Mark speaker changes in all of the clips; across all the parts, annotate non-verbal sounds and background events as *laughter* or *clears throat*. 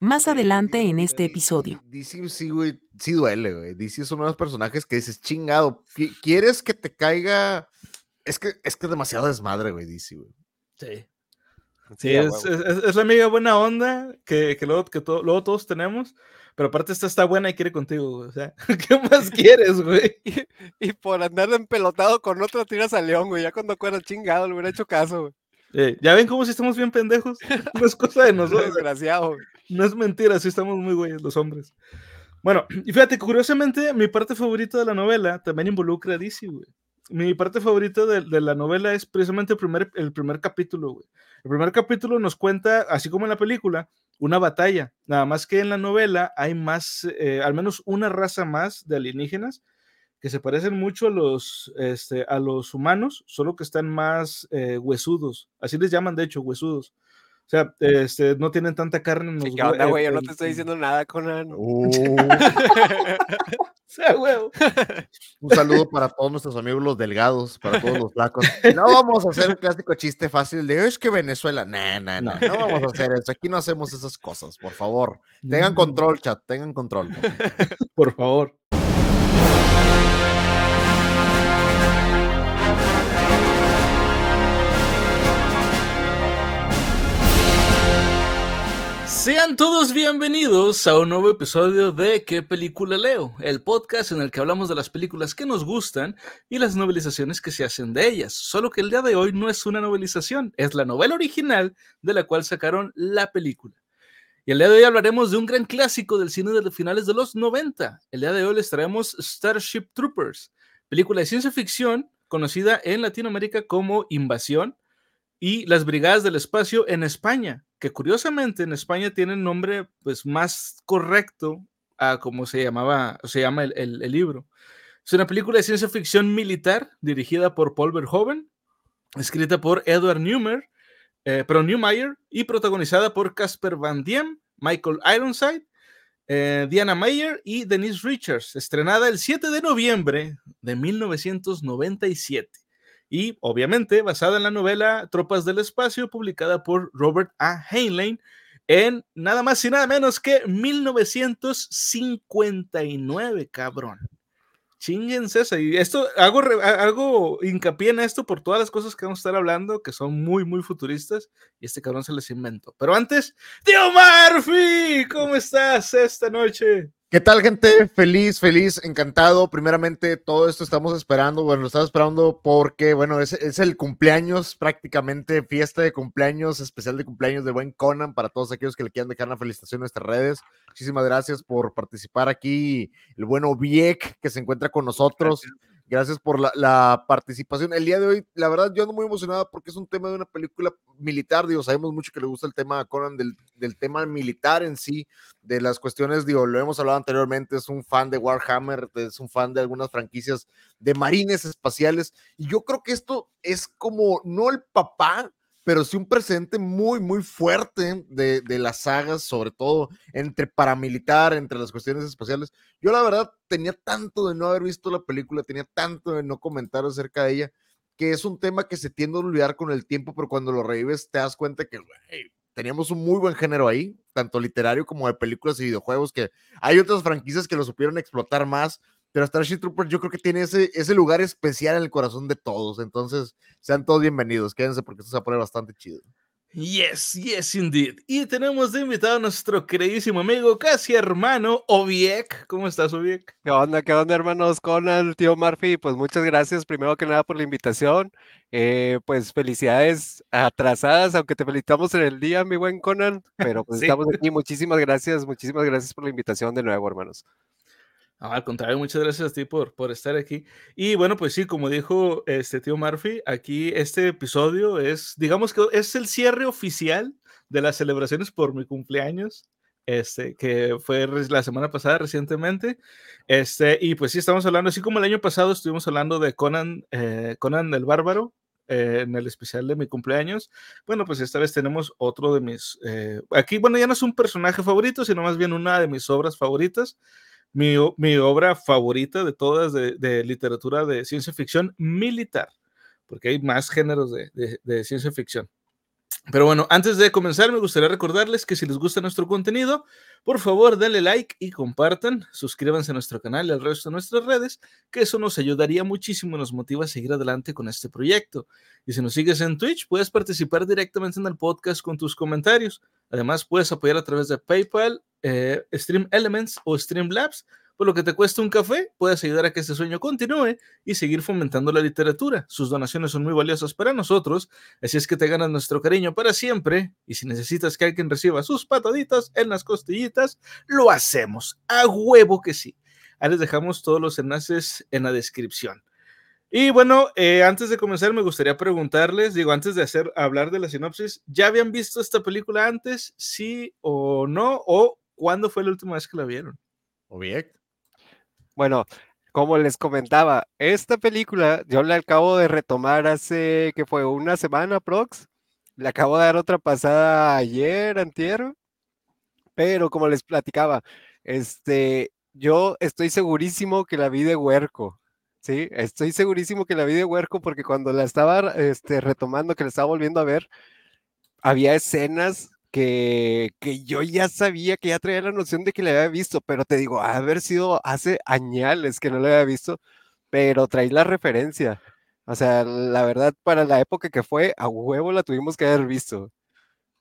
Speaker 1: Más adelante en este episodio.
Speaker 2: DC sí, güey, sí duele, güey. DC es uno de los personajes que dices, chingado, ¿quieres que te caiga? Es que es que es demasiado desmadre, güey, DC, güey.
Speaker 3: Sí. Sí, es, es, la amiga buena onda que, que, luego, que luego todos tenemos, pero aparte esta está buena y quiere contigo, güey. O sea, *laughs* ¿qué más *laughs* quieres, güey?
Speaker 4: Y, por andar empelotado con otro tiras a León, güey. Ya cuando fuera chingado, le hubiera hecho caso, güey.
Speaker 3: Eh, ya ven cómo si estamos bien pendejos. *laughs* No es cosa de nosotros.
Speaker 4: Desgraciado.
Speaker 3: No es mentira, sí estamos muy güeyes los hombres. Bueno, y fíjate, curiosamente, mi parte favorita de la novela también involucra a DC, güey. Mi parte favorita de, la novela es precisamente el primer, el primer capítulo, güey. El primer capítulo nos cuenta, así como en la película, una batalla. Nada más que en la novela hay más, eh, al menos una raza más de alienígenas que se parecen mucho a los, este, a los humanos, solo que están más eh, huesudos. Así les llaman, de hecho, huesudos. O sea, este, no tienen tanta carne en los
Speaker 4: ¿Qué onda, güey? Yo no te estoy diciendo nada, Conan.
Speaker 2: Uh. *laughs*
Speaker 3: o sea, güey.
Speaker 2: Un saludo para todos nuestros amigos los delgados, para todos los flacos. No vamos a hacer el clásico chiste fácil de es que Venezuela. Nah, nah, nah, no vamos a hacer eso. Aquí no hacemos esas cosas, por favor. Tengan control, chat, tengan control. *laughs*
Speaker 3: Por favor. Sean todos bienvenidos a un nuevo episodio de ¿Qué película leo? El podcast en el que hablamos de las películas que nos gustan y las novelizaciones que se hacen de ellas. Solo que el día de hoy no es una novelización, es la novela original de la cual sacaron la película. Y el día de hoy hablaremos de un gran clásico del cine de finales de los 90. El día de hoy les traemos Starship Troopers, película de ciencia ficción conocida en Latinoamérica como Invasión y las Brigadas del Espacio en España, que curiosamente en España tienen nombre pues más correcto a como se llamaba, se llama el, libro. Es una película de ciencia ficción militar dirigida por Paul Verhoeven, escrita por Edward Neumer, eh, pero Newmeyer y protagonizada por Casper Van Diem, Michael Ironside, eh, Diana Mayer y Denise Richards, estrenada el 7 de noviembre de 1997 y obviamente basada en la novela Tropas del Espacio, publicada por Robert A. Heinlein en nada más y nada menos que 1959, cabrón. Chinguense. Y esto, hago, hago hincapié en esto por todas las cosas que vamos a estar hablando, que son muy, muy futuristas, y este cabrón se les inventó. Pero antes, tío Murphy, ¿cómo estás esta noche?
Speaker 2: ¿Qué tal, gente? Feliz, feliz, encantado. Primeramente, todo esto estamos esperando. Bueno, lo estamos esperando porque, bueno, es, es, el cumpleaños, prácticamente fiesta de cumpleaños, especial de cumpleaños de buen Conan para todos aquellos que le quieran dejar una felicitación en nuestras redes. Muchísimas gracias por participar aquí. El bueno Viek que se encuentra con nosotros. Por la, participación. El día de hoy, la verdad, yo ando muy emocionado porque es un tema de una película militar. Digo, sabemos mucho que le gusta el tema a Conan del, del, tema militar en sí, de las cuestiones, digo, lo hemos hablado anteriormente, es un fan de Warhammer, es un fan de algunas franquicias de marines espaciales. Y yo creo que esto es como, no el papá, pero sí un presente muy, muy fuerte de, de, las sagas, sobre todo entre paramilitar, entre las cuestiones espaciales. Yo la verdad tenía tanto de no haber visto la película, tenía tanto de no comentar acerca de ella, que es un tema que se tiende a olvidar con el tiempo, pero cuando lo revives te das cuenta que teníamos un muy buen género ahí, tanto literario como de películas y videojuegos, que hay otras franquicias que lo supieron explotar más, pero Starship Troopers yo creo que tiene ese, ese lugar especial en el corazón de todos. Entonces, sean todos bienvenidos. Quédense porque esto se va a poner bastante chido.
Speaker 3: Yes, yes, indeed. Y tenemos de invitado a nuestro queridísimo amigo, casi hermano, Oviek. ¿Cómo estás, Oviek?
Speaker 4: ¿Qué onda, qué onda, hermanos? Con el tío Murphy, pues muchas gracias primero que nada por la invitación. Eh, pues felicidades atrasadas, aunque te felicitamos en el día, mi buen Conan, pero pues estamos aquí. Muchísimas gracias, muchísimas gracias por la invitación de nuevo, hermanos
Speaker 3: al contrario, muchas gracias a ti por, por estar aquí. Y bueno, pues sí, como dijo este tío Murphy, aquí este episodio es, digamos que es el cierre oficial de las celebraciones por mi cumpleaños, este, que fue la semana pasada recientemente. Este, y pues sí, estamos hablando, así como el año pasado estuvimos hablando de Conan, eh, Conan el Bárbaro, eh, en el especial de mi cumpleaños. Bueno, pues esta vez tenemos otro de mis... Eh, aquí, bueno, ya no es un personaje favorito, sino más bien una de mis obras favoritas mi, obra favorita de todas de, literatura de ciencia ficción militar, porque hay más géneros de, ciencia ficción. Pero bueno, antes de comenzar, me gustaría recordarles que si les gusta nuestro contenido, por favor, denle like y compartan. Suscríbanse a nuestro canal y al resto de nuestras redes, que eso nos ayudaría muchísimo y nos motiva a seguir adelante con este proyecto. Y si nos sigues en Twitch, puedes participar directamente en el podcast con tus comentarios. Además, puedes apoyar a través de PayPal, eh, Stream Elements o Streamlabs por lo que te cuesta un café, puedes ayudar a que este sueño continúe y seguir fomentando la literatura. Sus donaciones son muy valiosas para nosotros, así es que te ganas nuestro cariño para siempre. Y si necesitas que alguien reciba sus pataditas en las costillitas, lo hacemos. A huevo que sí. Ahí les dejamos todos los enlaces en la descripción. Y bueno, eh, antes de comenzar me gustaría preguntarles, digo, antes de hacer hablar de la sinopsis, ¿ya habían visto esta película antes? ¿Sí o no? ¿O cuándo fue la última vez que la vieron?
Speaker 2: O bien.
Speaker 4: Bueno, como les comentaba, esta película yo la acabo de retomar hace que fue una semana prox. Le acabo de dar otra pasada ayer, antier. Pero como les platicaba, este, yo estoy segurísimo que la vi de huerco. Sí, estoy segurísimo que la vi de huerco porque cuando la estaba este, retomando, que la estaba volviendo a ver, había escenas que, que, yo ya sabía que ya traía la noción de que le había visto, pero te digo, haber sido hace añales que no le había visto, pero traí la referencia. O sea, la verdad, para la época que fue, a huevo la tuvimos que haber visto.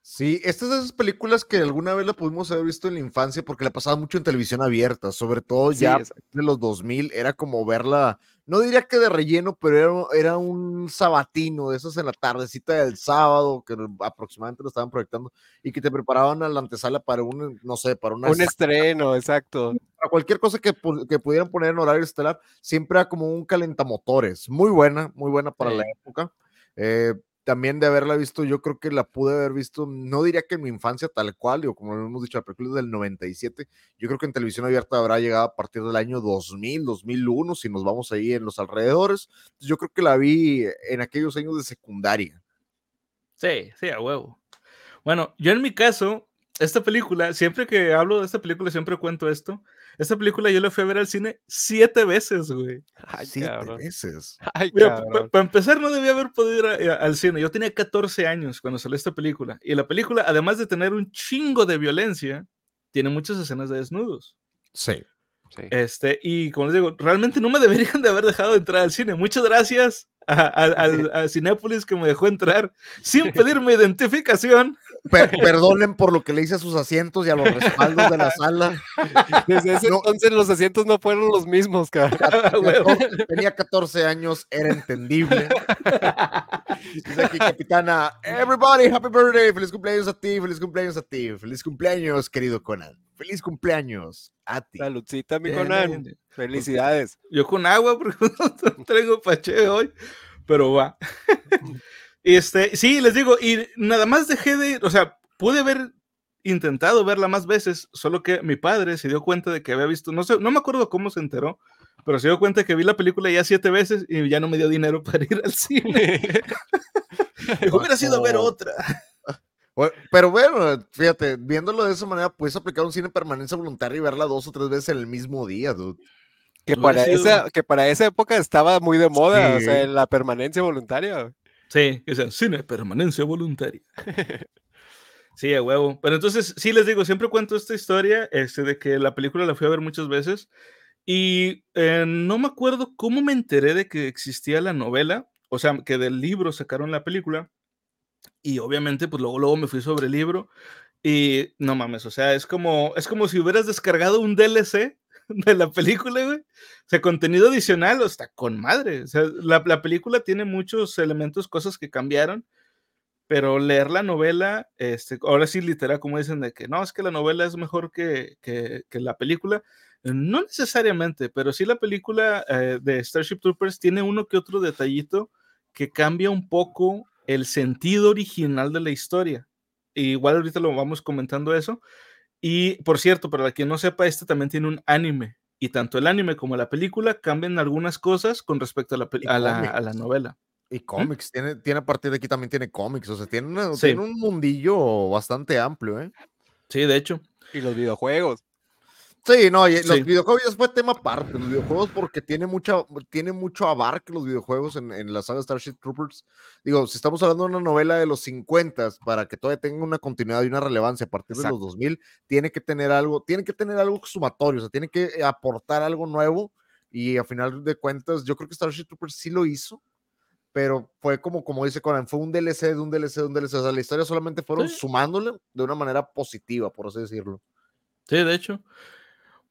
Speaker 2: Sí, estas de esas películas que alguna vez la pudimos haber visto en la infancia porque la pasaba mucho en televisión abierta, sobre todo ya de los 2000, era como verla no diría que de relleno, pero era, un sabatino de esos en la tardecita del sábado, que aproximadamente lo estaban proyectando, y que te preparaban a la antesala para un, no sé, para una
Speaker 4: un estreno, exacto.
Speaker 2: Para cualquier cosa que, que, pudieran poner en horario estelar, siempre era como un calentamotores. Muy buena, muy buena para la época. Eh, también de haberla visto, yo creo que la pude haber visto, no diría que en mi infancia tal cual, o como lo hemos dicho, la película del 97, yo creo que en televisión abierta habrá llegado a partir del año 2000, 2001, si nos vamos ahí en los alrededores, yo creo que la vi en aquellos años de secundaria.
Speaker 3: Sí, sí, a huevo. Bueno, yo en mi caso, esta película, siempre que hablo de esta película, siempre cuento esto, esta película yo la fui a ver al cine siete veces, güey.
Speaker 2: siete veces. *laughs*
Speaker 3: Para empezar, no debía haber podido ir al cine. Yo tenía 14 años cuando salió esta película. Y la película, además de tener un chingo de violencia, tiene muchas escenas de desnudos.
Speaker 2: Sí.
Speaker 3: Este, y como les digo, realmente no me *laughs* deberían de haber dejado entrar al cine. Muchas gracias a, *laughs* Cinépolis que me dejó entrar sin pedirme identificación.
Speaker 2: Perdonen por lo que le hice a sus asientos y a los respaldos de la *laughs* sala.
Speaker 4: Desde ese entonces los asientos no fueron los mismos, cara. *laughs*
Speaker 2: Tenía 14 años, era entendible. Dice aquí, capitana, everybody, happy birthday, feliz cumpleaños a ti, feliz cumpleaños a ti, feliz cumpleaños, querido Conan. Feliz cumpleaños a ti.
Speaker 4: Saludcita, mi Conan. Felicidades.
Speaker 3: Yo con agua, *laughs* porque no traigo pache hoy, pero va. Este, sí, les digo, y nada más dejé de, o sea, pude haber intentado verla más veces, solo que mi padre se dio cuenta de que había visto, no sé, no me acuerdo cómo se enteró, pero se dio cuenta que vi la película ya siete veces y ya no me dio dinero *laughs* para ir al cine. *laughs* hubiera sido ver otra.
Speaker 2: Pero bueno, fíjate, viéndolo de esa manera, puedes aplicar un cine permanencia voluntaria y verla dos o tres veces en el mismo día, dude.
Speaker 4: Que para, esa, que para esa época estaba muy de moda, o sea, la permanencia voluntaria.
Speaker 3: Sí, que sea cine permanencia voluntaria. *laughs* sí, a huevo. Pero entonces, sí les digo, siempre cuento esta historia este, de que la película la fui a ver muchas veces y eh, no me acuerdo cómo me enteré de que existía la novela, o sea, que del libro sacaron la película y obviamente, pues luego, luego me fui sobre el libro y no mames, o sea, es como, es como si hubieras descargado un DLC de la película, güey. O sea, contenido adicional, o está con madre. O sea, la, la, película tiene muchos elementos, cosas que cambiaron, pero leer la novela, este, ahora sí, literal, como dicen, de que no, es que la novela es mejor que, que, que la película. No necesariamente, pero sí la película eh, de Starship Troopers tiene uno que otro detallito que cambia un poco el sentido original de la historia. igual ahorita lo vamos comentando eso. Y por cierto, para quien no sepa, este también tiene un anime. Y tanto el anime como la película cambian algunas cosas con respecto a la, a la, novela.
Speaker 2: Y ¿Mm? cómics, tiene, tiene a partir de aquí también tiene cómics, o sea, tiene, tiene un mundillo bastante amplio, ¿eh?
Speaker 3: Sí, de hecho.
Speaker 4: Y los videojuegos.
Speaker 2: Sí, no, y
Speaker 3: Sí.
Speaker 2: los videojuegos ya fue tema aparte, los videojuegos porque tiene mucha, tiene mucho abarque los videojuegos en, en la saga Starship Troopers. Digo, si estamos hablando de una novela de los 50 para que todavía tenga una continuidad y una relevancia a partir de
Speaker 4: Exacto.
Speaker 2: los 2000, tiene que tener algo, tiene que tener algo sumatorio, o sea, tiene que aportar algo nuevo y a final de cuentas, yo creo que Starship Troopers sí lo hizo, pero fue como, como dice Conan, fue un DLC de un DLC de un DLC, o sea, la historia solamente fueron
Speaker 3: Sí.
Speaker 2: sumándole de una manera positiva, por así decirlo.
Speaker 3: Sí, de hecho.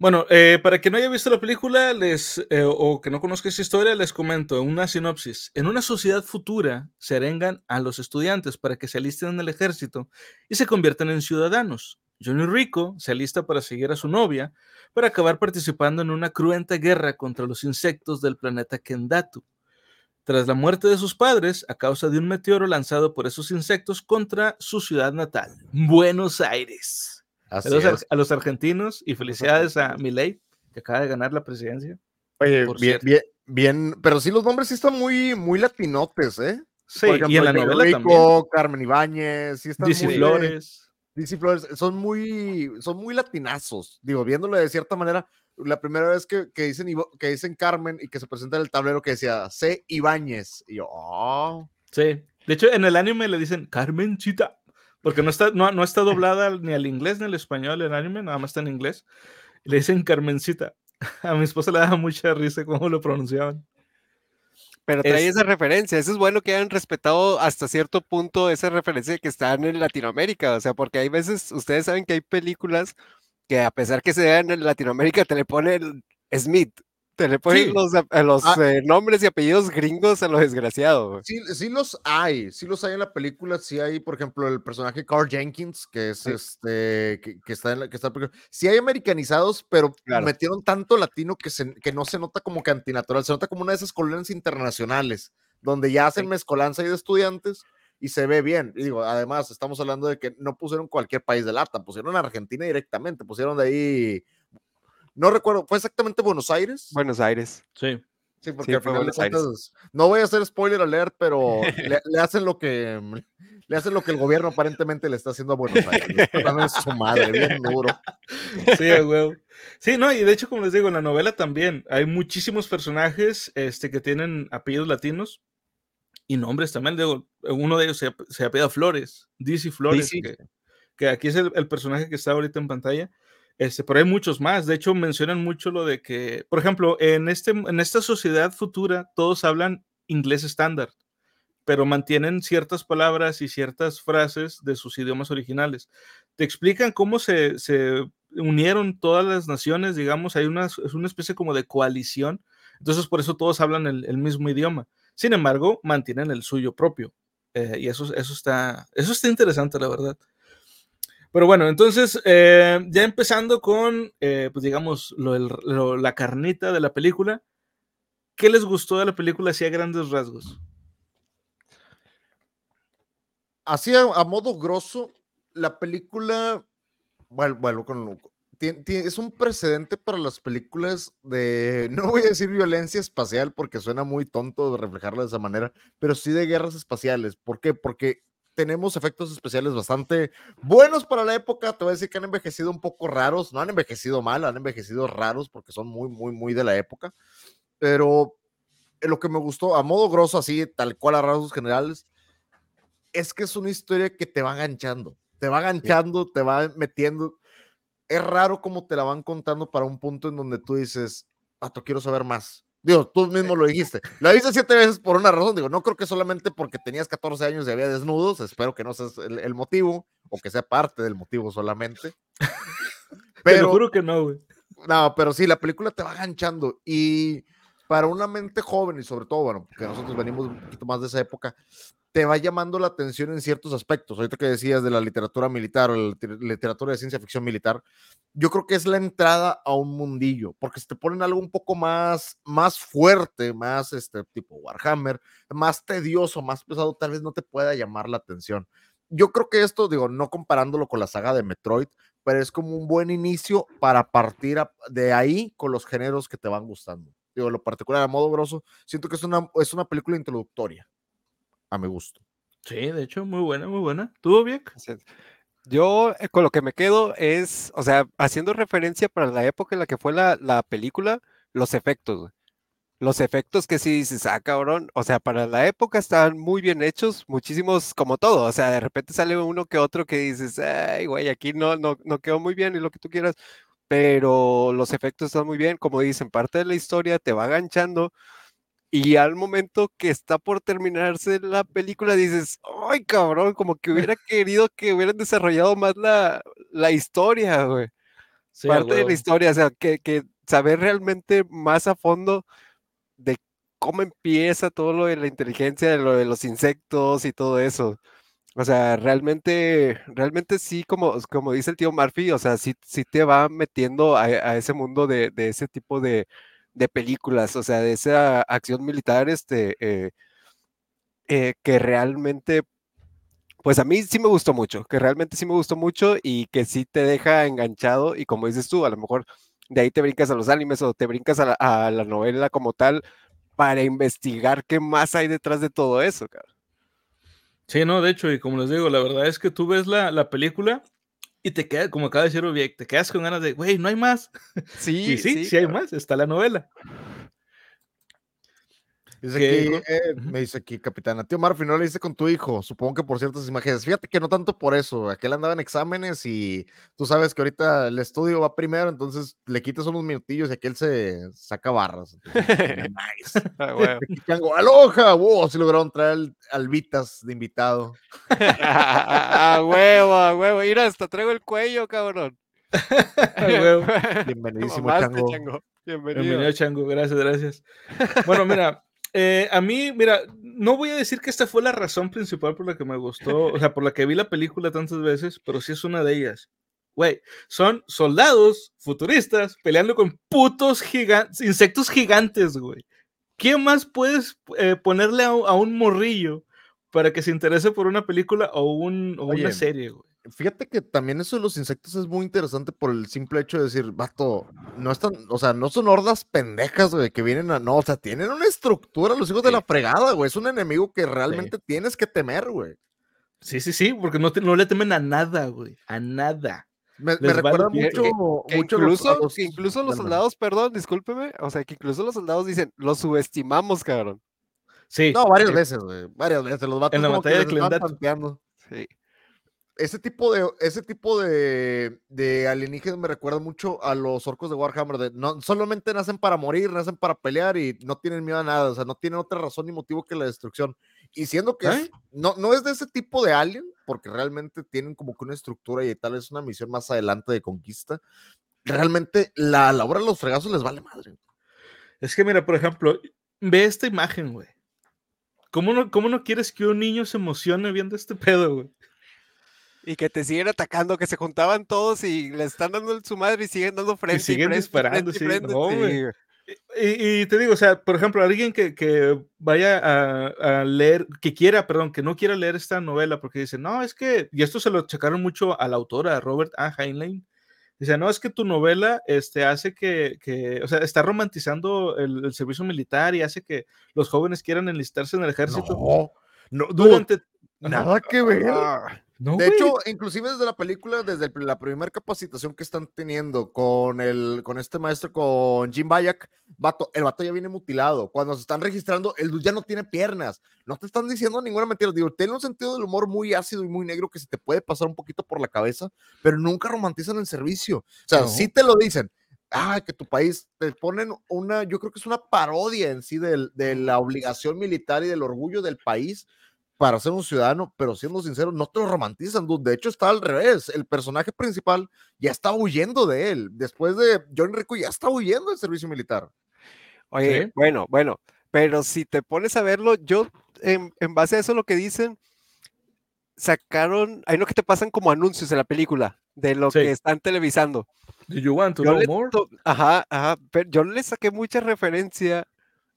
Speaker 3: Bueno, eh, para quien no haya visto la película les, eh, o que no conozca esa historia, les comento una sinopsis. En una sociedad futura se arengan a los estudiantes para que se alisten en el ejército y se conviertan en ciudadanos. Johnny Rico se alista para seguir a su novia para acabar participando en una cruenta guerra contra los insectos del planeta Kendatu. Tras la muerte de sus padres, a causa de un meteoro lanzado por esos insectos contra su ciudad natal, Buenos Aires.
Speaker 2: Así
Speaker 3: Saludos
Speaker 2: es.
Speaker 3: a, los argentinos y felicidades a Milei, que acaba de ganar la presidencia.
Speaker 2: Oye, bien, bien, bien, pero sí los nombres sí están muy, muy latinotes, ¿eh?
Speaker 3: Sí,
Speaker 2: Por
Speaker 3: y en la novela
Speaker 2: Rico,
Speaker 3: también.
Speaker 2: Carmen Ibáñez, sí están
Speaker 3: DC
Speaker 2: muy
Speaker 3: Flores.
Speaker 2: Flores, son muy, son muy latinazos. Digo, viéndolo de cierta manera, la primera vez que, que dicen, que dicen Carmen y que se presenta en el tablero que decía C. Ibáñez. Y yo, oh,
Speaker 3: Sí. De hecho, en el anime le dicen Carmencita, porque no está, no, no está doblada ni al inglés ni al español el anime, nada más está en inglés. Le dicen Carmencita. *laughs* A mi esposa le daba mucha risa cómo lo pronunciaban.
Speaker 4: Pero trae
Speaker 3: Es-
Speaker 4: esa referencia. Eso es bueno que hayan respetado hasta cierto punto esa referencia que están en Latinoamérica. O sea, porque hay veces, ustedes saben que hay películas que a pesar que se vean en Latinoamérica, te le ponen Smith. Te le ponen
Speaker 3: Sí.
Speaker 4: los, a- los
Speaker 2: Ah.
Speaker 4: eh, nombres y apellidos gringos a lo desgraciado.
Speaker 2: sí, sí los hay, sí los hay en la película, sí hay, por ejemplo, el personaje Carl Jenkins, que es
Speaker 4: Sí.
Speaker 2: este, que, que está en la, que está. Sí hay americanizados, pero
Speaker 4: Claro.
Speaker 2: metieron tanto latino que, se, que no se nota como que antinatural, se nota como una de esas colonias internacionales, donde ya hacen mezcolanza ahí de estudiantes y se ve bien. Y digo, además, estamos hablando de que no pusieron cualquier país de LATAM, pusieron Argentina directamente, pusieron de ahí, no recuerdo, ¿fue exactamente Buenos Aires?
Speaker 4: Buenos Aires.
Speaker 3: Sí.
Speaker 2: Sí, porque
Speaker 4: Sí,
Speaker 2: al final de
Speaker 4: Buenos Aires.
Speaker 2: cuentas, no voy a hacer spoiler alert, pero *laughs* le, le hacen lo que le hacen lo que el gobierno aparentemente le está haciendo a Buenos Aires. le está dando en su madre, bien duro.
Speaker 3: Sí, a huevo. Sí, no, y de hecho, como les digo, en la novela también hay muchísimos personajes este, que tienen apellidos latinos y nombres también. Digo, uno de ellos se, se apellida Flores, DC Flores,
Speaker 4: DC.
Speaker 3: Que, que aquí es el, el personaje que está ahorita en pantalla. Este, pero hay muchos más. De hecho, mencionan mucho lo de que, por ejemplo, en, este, en esta sociedad futura, todos hablan inglés estándar, pero mantienen ciertas palabras y ciertas frases de sus idiomas originales. Te explican cómo se, se unieron todas las naciones, digamos, hay una, es una especie como de coalición, entonces por eso todos hablan el, el mismo idioma. Sin embargo, mantienen el suyo propio. eh, y eso, eso, está, eso está interesante, la verdad. Pero bueno, entonces, eh, ya empezando con, eh, pues digamos, lo, el- lo- la carnita de la película, ¿qué les gustó de la película así a grandes rasgos?
Speaker 2: Así a, a modo grosso, la película, bueno, bueno, con, tien- tien- es un precedente para las películas de, *laughs* no voy a decir violencia espacial porque suena muy tonto de reflejarla de esa manera, pero sí de guerras espaciales. ¿Por qué? Porque tenemos efectos especiales bastante buenos para la época. Te voy a decir que han envejecido un poco raros, no han envejecido mal, han envejecido raros porque son muy, muy, muy de la época. Pero lo que me gustó, a modo grosso, así, tal cual a rasgos generales, es que es una historia que te va enganchando, te va enganchando, te va metiendo. Es raro como te la van contando para un punto en donde tú dices, Pato, quiero saber más. Digo, tú mismo lo dijiste. La viste siete veces por una razón. Digo, no creo que solamente porque tenías 14 años y había desnudos. Espero que no sea el, el motivo o que sea parte del motivo solamente. *laughs*
Speaker 3: Te lo
Speaker 2: Pero,
Speaker 3: juro que no, güey.
Speaker 2: no, pero sí, la película te va enganchando y para una mente joven y sobre todo, bueno, que nosotros venimos un poquito más de esa época, te va llamando la atención en ciertos aspectos. Ahorita que decías de la literatura militar o la liter- literatura de ciencia ficción militar, yo creo que es la entrada a un mundillo, porque si te ponen algo un poco más, más fuerte, más este tipo Warhammer, más tedioso, más pesado, tal vez no te pueda llamar la atención. Yo creo que esto, digo, no comparándolo con la saga de Metroid, pero es como un buen inicio para partir a- de ahí con los géneros que te van gustando. Digo, lo particular, a modo grosso, siento que es una, es una película introductoria, a mi gusto.
Speaker 3: Sí, de hecho, muy buena, muy buena. ¿Tú,
Speaker 4: sea, Yo eh, con lo que me quedo es, o sea, haciendo referencia para la época en la que fue la, la película, los efectos, güey. Los efectos que sí dices, ah, cabrón, o sea, para la época están muy bien hechos, muchísimos como todo, o sea, de repente sale uno que otro que dices, ay, güey, aquí no, no, no quedó muy bien y lo que tú quieras, pero los efectos están muy bien, como dicen, parte de la historia te va ganchando y al momento que está por terminarse la película dices, ay, cabrón, como que hubiera *laughs* querido que hubieran desarrollado más la, la historia, güey.
Speaker 3: Sí,
Speaker 4: parte de
Speaker 3: huevo.
Speaker 4: la historia, o sea, que, que saber realmente más a fondo de cómo empieza todo lo de la inteligencia, de lo de los insectos y todo eso. O sea, realmente, realmente sí, como, como dice el tío Murphy, o sea, sí, sí te va metiendo a, a ese mundo de, de ese tipo de, de películas, o sea, de esa acción militar, este, eh, eh, que realmente, pues a mí sí me gustó mucho, que realmente sí me gustó mucho y que sí te deja enganchado y como dices tú, a lo mejor de ahí te brincas a los animes o te brincas a la, novela como tal para investigar qué más hay detrás de todo eso, cabrón.
Speaker 3: Sí, no, de hecho, y como les digo, la verdad es que tú ves la, la película y te quedas, como acaba de decir Ubiek, te quedas con ganas de, güey, no hay más. *laughs*
Speaker 4: Sí,
Speaker 3: sí, sí, hay más, está la novela.
Speaker 2: Dice
Speaker 3: ¿Qué
Speaker 2: aquí, eh, me dice aquí, capitana. Tío Murphy, no le hice con tu hijo. Supongo que por ciertas imágenes. Fíjate que no tanto por eso. Aquel andaba en exámenes y tú sabes que ahorita el estudio va primero, entonces le quitas unos minutillos y aquel se saca barras. Entonces, nice. *laughs*
Speaker 4: Ah, huevo. *laughs*
Speaker 2: Aquí Chango, aloja, wow, sí lograron traer al, al Vitas de invitado. *laughs*
Speaker 4: a huevo, a huevo. Mira, hasta traigo el cuello, cabrón.
Speaker 3: A huevo.
Speaker 2: Bienvenidísimo, Chango.
Speaker 4: chango. Bienvenido.
Speaker 3: Bienvenido, Chango, gracias, gracias. Bueno, mira, eh, a mí, mira, no voy a decir que esta fue la razón principal por la que me gustó, o sea, por la que vi la película tantas veces, pero sí es una de ellas. Güey, son soldados futuristas peleando con putos gigantes, insectos gigantes, güey. ¿Qué más puedes eh, ponerle a, a un morrillo para que se interese por una película o, un, o
Speaker 2: Oye,
Speaker 3: una serie, güey?
Speaker 2: Fíjate que también eso de los insectos es muy interesante por el simple hecho de decir, vato, no están, o sea, no son hordas pendejas, güey, que vienen a, no, o sea, tienen una estructura, los hijos de la fregada, güey, es un enemigo que realmente tienes que temer, güey.
Speaker 3: Sí, sí, sí, porque no, te- no le temen a nada, güey, a nada.
Speaker 2: Me, recuerda mucho,
Speaker 4: que
Speaker 2: mucho a los-
Speaker 4: incluso,
Speaker 2: los-
Speaker 4: que incluso los soldados, perdón, discúlpeme, o sea, que incluso los soldados dicen, los subestimamos, cabrón.
Speaker 3: Sí.
Speaker 2: No, varias
Speaker 3: sí.
Speaker 2: veces, güey, varias veces, los vatos
Speaker 3: En la batalla de Clendato.
Speaker 4: Sí.
Speaker 2: Ese tipo de ese tipo de, de alienígenas me recuerda mucho a los orcos de Warhammer de no solamente nacen para morir, nacen para pelear y no tienen miedo a nada, o sea, no tienen otra razón ni motivo que la destrucción. Y siendo que no, no es de ese tipo de alien, porque realmente tienen como que una estructura y tal vez una misión más adelante de conquista, realmente la, la hora de los fregazos les vale madre.
Speaker 3: Es que mira, por ejemplo, ve esta imagen, güey. ¿Cómo no, ¿Cómo no quieres que un niño se emocione viendo este pedo, güey?
Speaker 4: Y que te siguen atacando, que se juntaban todos y le están dando su madre y siguen dando frente.
Speaker 3: siguen
Speaker 4: frente,
Speaker 3: disparando,
Speaker 4: frente, y
Speaker 3: sí,
Speaker 4: frente,
Speaker 3: no,
Speaker 4: sí,
Speaker 3: güey.
Speaker 4: güey.
Speaker 3: Y, y te digo, o sea, por ejemplo, alguien que, que vaya a, a leer, que quiera, perdón, que no quiera leer esta novela porque dice, no, es que, y esto se lo checaron mucho a la autora, Robert A. Heinlein, dice, no, es que tu novela este, hace que, que, o sea, está romantizando el, el servicio militar y hace que los jóvenes quieran enlistarse en el ejército.
Speaker 2: No, no,
Speaker 3: Durante...
Speaker 2: nada que ver.
Speaker 4: Ah,
Speaker 3: No,
Speaker 2: De
Speaker 3: güey.
Speaker 2: hecho, inclusive desde la película, desde el- la primera capacitación que están teniendo con el, con este maestro, con Jim Bayak, vato, el vato ya viene mutilado. Cuando se están registrando, el dude ya no tiene piernas. No te están diciendo ninguna mentira. Digo, tiene un sentido del humor muy ácido y muy negro que se te puede pasar un poquito por la cabeza, pero nunca romantizan el servicio. O sea,
Speaker 3: No.
Speaker 2: sí te lo dicen. Ah, que tu país te ponen una, yo creo que es una parodia en sí del- de la obligación militar y del orgullo del país para ser un ciudadano, pero siendo sincero, no te lo romantizan, dude. De hecho, está al revés. El personaje principal ya está huyendo de él. Después de John Rico, ya está huyendo del servicio militar.
Speaker 4: Oye,
Speaker 3: Sí.
Speaker 4: bueno, bueno, pero si te pones a verlo, yo, en, en base a eso lo que dicen, sacaron, hay uno que te pasan como anuncios en la película de lo
Speaker 3: Sí.
Speaker 4: que están televisando.
Speaker 3: Do you want to
Speaker 4: Yo
Speaker 3: know more?
Speaker 4: ajá, ajá, pero yo le saqué mucha referencia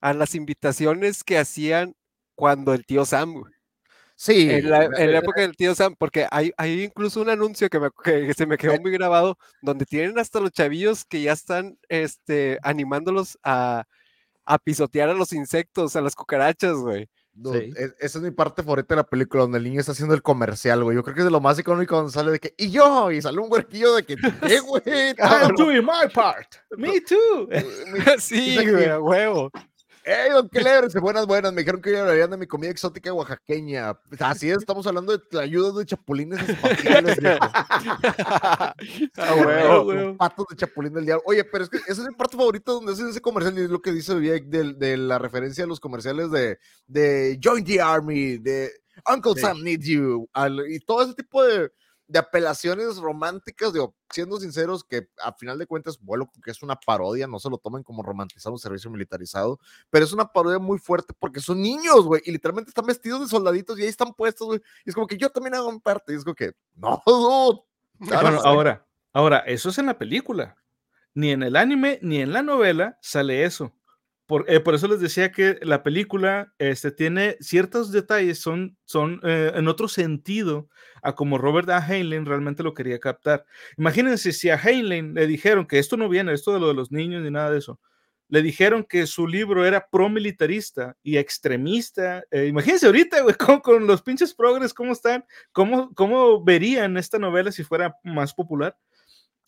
Speaker 4: a las invitaciones que hacían cuando el tío Sam.
Speaker 2: Sí.
Speaker 4: en la, en la
Speaker 2: eh,
Speaker 4: época del tío Sam, porque hay, hay incluso un anuncio que, me, que se me quedó
Speaker 2: Eh.
Speaker 4: muy grabado, donde tienen hasta los chavillos que ya están este, animándolos a, a pisotear a los insectos, a las cucarachas, güey.
Speaker 2: Dude, es- esa es mi parte favorita de la película, donde el niño está haciendo el comercial, güey. Yo creo que es de lo más icónico cuando sale de que, y yo, y sale un huerquillo de que, ¿qué, *laughs* güey?
Speaker 3: I'm doing my part. Me too. *laughs*
Speaker 4: sí, güey, huevo.
Speaker 2: ¡Ey, don Clever! Buenas, buenas. Me dijeron que hablarían de mi comida exótica oaxaqueña. Así es, estamos hablando de ayudas de chapulines espaciales, viejo. *laughs*
Speaker 4: a
Speaker 3: huevo,
Speaker 4: huevo.
Speaker 3: güey.
Speaker 2: Los patos de chapulín del diablo. Oye, pero es que esa es mi parte favorita donde hacen ese comercial y es lo que dice Vic de, de la referencia a los comerciales de, de Join the Army, de Uncle
Speaker 4: Sí.
Speaker 2: Sam Needs You, al- y todo ese tipo de, de apelaciones románticas, digo, siendo sinceros, que a final de cuentas, vuelo que es una parodia, no se lo tomen como romantizar un servicio militarizado, pero es una parodia muy fuerte porque son niños, güey, y literalmente están vestidos de soldaditos y ahí están puestos, güey, y es como que yo también hago parte, y es como que, *laughs* no. Claro,
Speaker 3: Bueno, ahora, ahora, eso es en la película. Ni en el anime ni en la novela sale eso. Por, eh, por eso les decía que la película este, tiene ciertos detalles, son, son eh, en otro sentido a como Robert A. Heinlein realmente lo quería captar. Imagínense si a Heinlein le dijeron que esto no viene, esto de lo de los niños ni nada de eso, le dijeron que su libro era pro-militarista y extremista. eh, imagínense ahorita, güey, *laughs* con, con los pinches progres, cómo están, cómo, cómo verían esta novela si fuera más popular.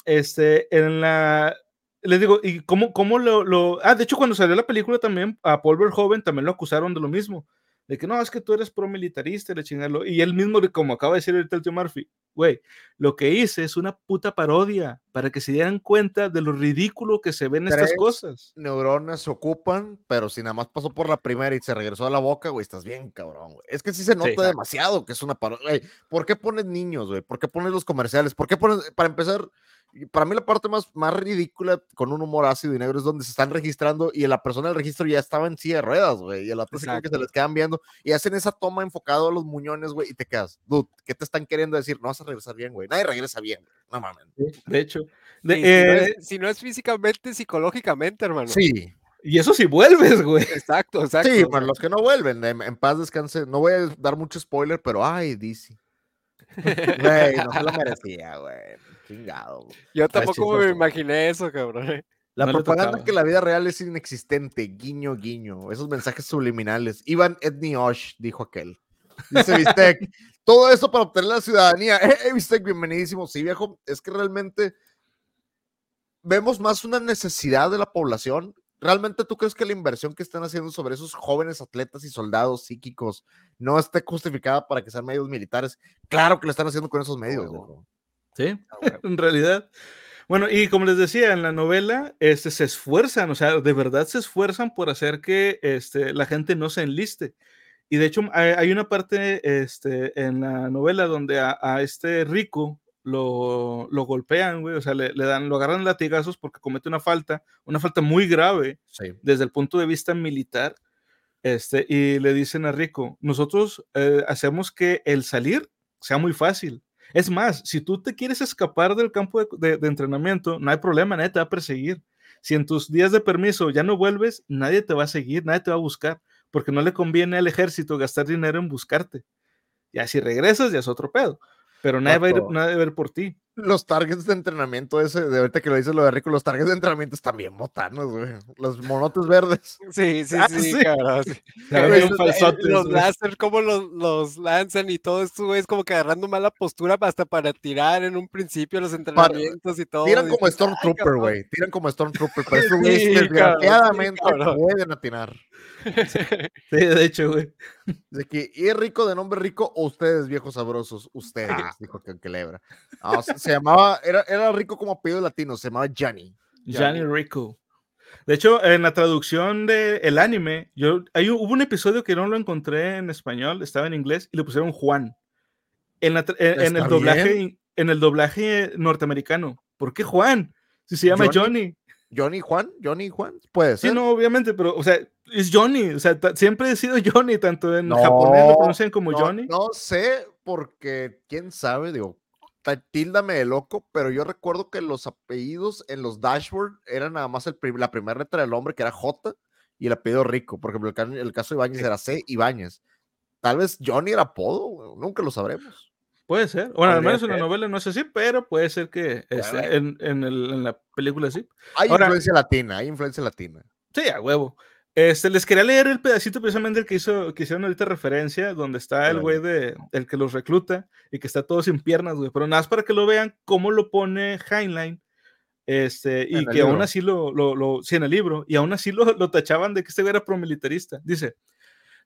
Speaker 3: Este, en la, les digo, ¿y cómo, cómo lo, lo, Ah, de hecho, cuando salió la película también, a Paul Verhoeven también lo acusaron de lo mismo. De que no, es que tú eres pro-militarista, y le chingarlo. Y él mismo, como acaba de decir ahorita el tío Murphy, güey, lo que hice es una puta parodia para que se dieran cuenta de lo ridículo que se ven estas
Speaker 2: Tres.
Speaker 3: cosas.
Speaker 2: neuronas se ocupan, pero si nada más pasó por la primera y se regresó a la boca, güey, estás bien, cabrón, güey. Es que sí se nota demasiado que es una parodia. Güey, ¿Por qué pones niños, güey? ¿Por qué pones los comerciales? ¿Por qué pones, para empezar, para mí la parte más, más ridícula con un humor ácido y negro es donde se están registrando y la persona del registro ya estaba en silla de ruedas, güey, y el otro se cree que se les quedan viendo y hacen esa toma enfocado a los muñones, güey, y te quedas, dude, ¿qué te están queriendo decir? No vas a regresar bien, güey. Nadie regresa bien, güey. no mames.
Speaker 3: De hecho. De-
Speaker 4: Sí, si, no
Speaker 3: eh,
Speaker 4: es, si no es físicamente, psicológicamente, hermano.
Speaker 2: Sí,
Speaker 3: y eso sí vuelves, güey.
Speaker 4: Exacto, exacto.
Speaker 2: Sí, para los que no vuelven, en, en paz descanse. No voy a dar mucho spoiler, pero ay, DC. *laughs* Güey, no se lo merecía, güey. Chingado.
Speaker 4: Yo tampoco me imaginé eso, cabrón. eh.
Speaker 2: La
Speaker 3: No
Speaker 2: propaganda que la vida real es inexistente, guiño, guiño. Esos mensajes subliminales. Ivan Edney Osh, dijo aquel. Dice Bistec, *laughs* todo eso para obtener la ciudadanía. Eh, eh, Bistec, bienvenidísimo. Sí, viejo, es que realmente vemos más una necesidad de la población. ¿Realmente tú crees que la inversión que están haciendo sobre esos jóvenes atletas y soldados psíquicos no esté justificada para que sean medios militares? Claro que lo están haciendo con esos medios. viejo.
Speaker 3: Sí, *laughs* en realidad. Bueno, y como les decía, en la novela este, se esfuerzan, o sea, de verdad se esfuerzan por hacer que este, la gente no se enliste. Y de hecho, hay, hay una parte este, en la novela donde a, a este rico lo, lo golpean, güey, o sea, le, le dan, lo agarran latigazos porque comete una falta, una falta muy grave
Speaker 2: Sí.
Speaker 3: desde el punto de vista militar. Este, y le dicen a Rico, nosotros eh, hacemos que el salir sea muy fácil. Es más, si tú te quieres escapar del campo de, de- de entrenamiento, no hay problema, nadie te va a perseguir. Si en tus días de permiso ya no vuelves, nadie te va a seguir, nadie te va a buscar, porque no le conviene al ejército gastar dinero en buscarte. Ya si regresas, ya es otro pedo, pero nadie va a ir, nadie va a ir por ti.
Speaker 2: Los targets de entrenamiento ese, de ahorita que lo dice lo de Rico, los targets de entrenamiento están bien botanos, güey. Los monotes verdes. *laughs*
Speaker 4: Sí, sí,
Speaker 3: Ah,
Speaker 4: sí,
Speaker 3: sí.
Speaker 4: cabrón. sí. *laughs* Güey,
Speaker 3: bien
Speaker 4: los-
Speaker 3: falsotes,
Speaker 4: Los
Speaker 3: güey.
Speaker 4: láser, cómo los, los lanzan y todo esto, güey, es como que agarrando mala postura hasta para tirar en un principio los entrenamientos y todo.
Speaker 2: Tiran como
Speaker 4: dices, "Ay,
Speaker 2: Stormtrooper,
Speaker 4: cabrón".
Speaker 2: güey. Tiran como Stormtrooper. Pero estos güeyes *laughs*
Speaker 4: Sí,
Speaker 2: desgraciadamente pueden atinar.
Speaker 3: Sí, de hecho, güey.
Speaker 2: De que, ¿y es rico de nombre rico o ustedes, viejos sabrosos? Ustedes,
Speaker 3: Ah.
Speaker 2: dijo que Celebra. No, se, llamaba, era, era rico como apellido latino, se llamaba Johnny.
Speaker 3: Johnny Rico. De hecho, en la traducción del anime, yo, hay, un- hubo un episodio que no lo encontré en español, estaba en inglés, y le pusieron Juan. En, la en- en el doblaje, en el doblaje norteamericano. ¿Por qué Juan? Si se llama
Speaker 2: Johnny.
Speaker 3: Johnny.
Speaker 2: Johnny Juan, Johnny Juan, puede
Speaker 3: Sí,
Speaker 2: ser.
Speaker 3: no, obviamente, pero, o sea, es Johnny. O sea, siempre he sido Johnny, tanto en
Speaker 2: No,
Speaker 3: japonés lo pronuncian como
Speaker 2: no,
Speaker 3: Johnny.
Speaker 2: No sé, porque quién sabe, digo, tíldame de loco, pero yo recuerdo que los apellidos en los dashboard eran nada más el prim- la primera letra del hombre, que era J, y el apellido Rico. Por ejemplo, el, ca- el caso de Ibáñez era C, Ibáñez. Tal vez Johnny era apodo, nunca lo sabremos.
Speaker 3: Puede ser. Bueno, al menos en la novela no es así, pero puede ser que este,
Speaker 2: ver.
Speaker 3: en, en el- en la película sí.
Speaker 2: Hay
Speaker 3: Ahora-
Speaker 2: influencia latina, hay influencia latina.
Speaker 3: Sí, a huevo. Este, les quería leer el pedacito precisamente el que, hizo, que hicieron ahorita referencia, donde está el güey de, el que los recluta y que está todo sin piernas, güey. Pero nada más para que lo vean cómo lo pone Heinlein. Este, y que aún
Speaker 2: libro.
Speaker 3: así lo, lo, lo- sí, en el libro, y aún así lo, lo tachaban de que este güey era promilitarista. Dice,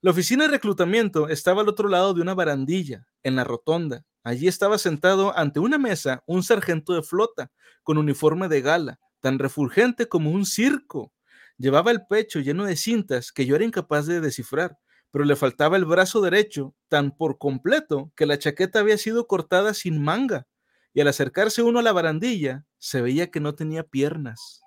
Speaker 3: la oficina de reclutamiento estaba al otro lado de una barandilla, en la rotonda. Allí estaba sentado ante una mesa un sargento de flota, con uniforme de gala, tan refulgente como un circo. Llevaba el pecho lleno de cintas que yo era incapaz de descifrar, pero le faltaba el brazo derecho tan por completo que la chaqueta había sido cortada sin manga, y al acercarse uno a la barandilla se veía que no tenía piernas.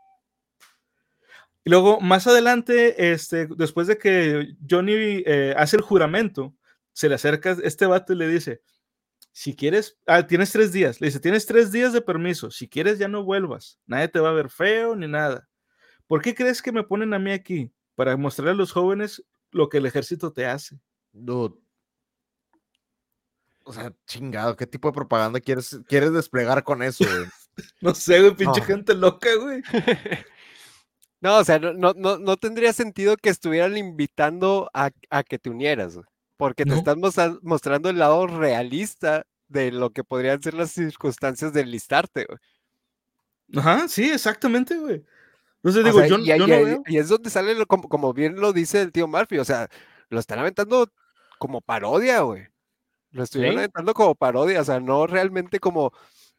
Speaker 3: Y luego, más adelante, este, después de que Johnny eh, hace el juramento, se le acerca este vato y le dice, si quieres, ah, tienes tres días, le dice, tienes tres días de permiso, si quieres ya no vuelvas, nadie te va a ver feo ni nada. ¿Por qué crees que me ponen a mí aquí? Para mostrarle a los jóvenes lo que el ejército te hace.
Speaker 2: Dude. O sea, chingado, ¿qué tipo de propaganda quieres, quieres desplegar con eso, güey? *laughs*
Speaker 3: No sé, güey, pinche
Speaker 2: No.
Speaker 3: gente loca, güey. *laughs*
Speaker 4: No, o sea, no, no, no, tendría sentido que estuvieran invitando a, a que te unieras, güey, porque te están mostra- mostrando el lado realista de lo que podrían ser las circunstancias de enlistarte, güey.
Speaker 3: Ajá, sí, exactamente, güey. Entonces
Speaker 4: O
Speaker 3: digo,
Speaker 4: sea,
Speaker 3: yo,
Speaker 4: y,
Speaker 3: yo
Speaker 4: y-
Speaker 3: no
Speaker 4: y-
Speaker 3: veo.
Speaker 4: y es donde sale, lo- como, como bien lo dice el tío Murphy, o sea, lo están aventando como parodia, güey. Lo estuvieron
Speaker 3: Sí.
Speaker 4: aventando como parodia, o sea, no realmente como,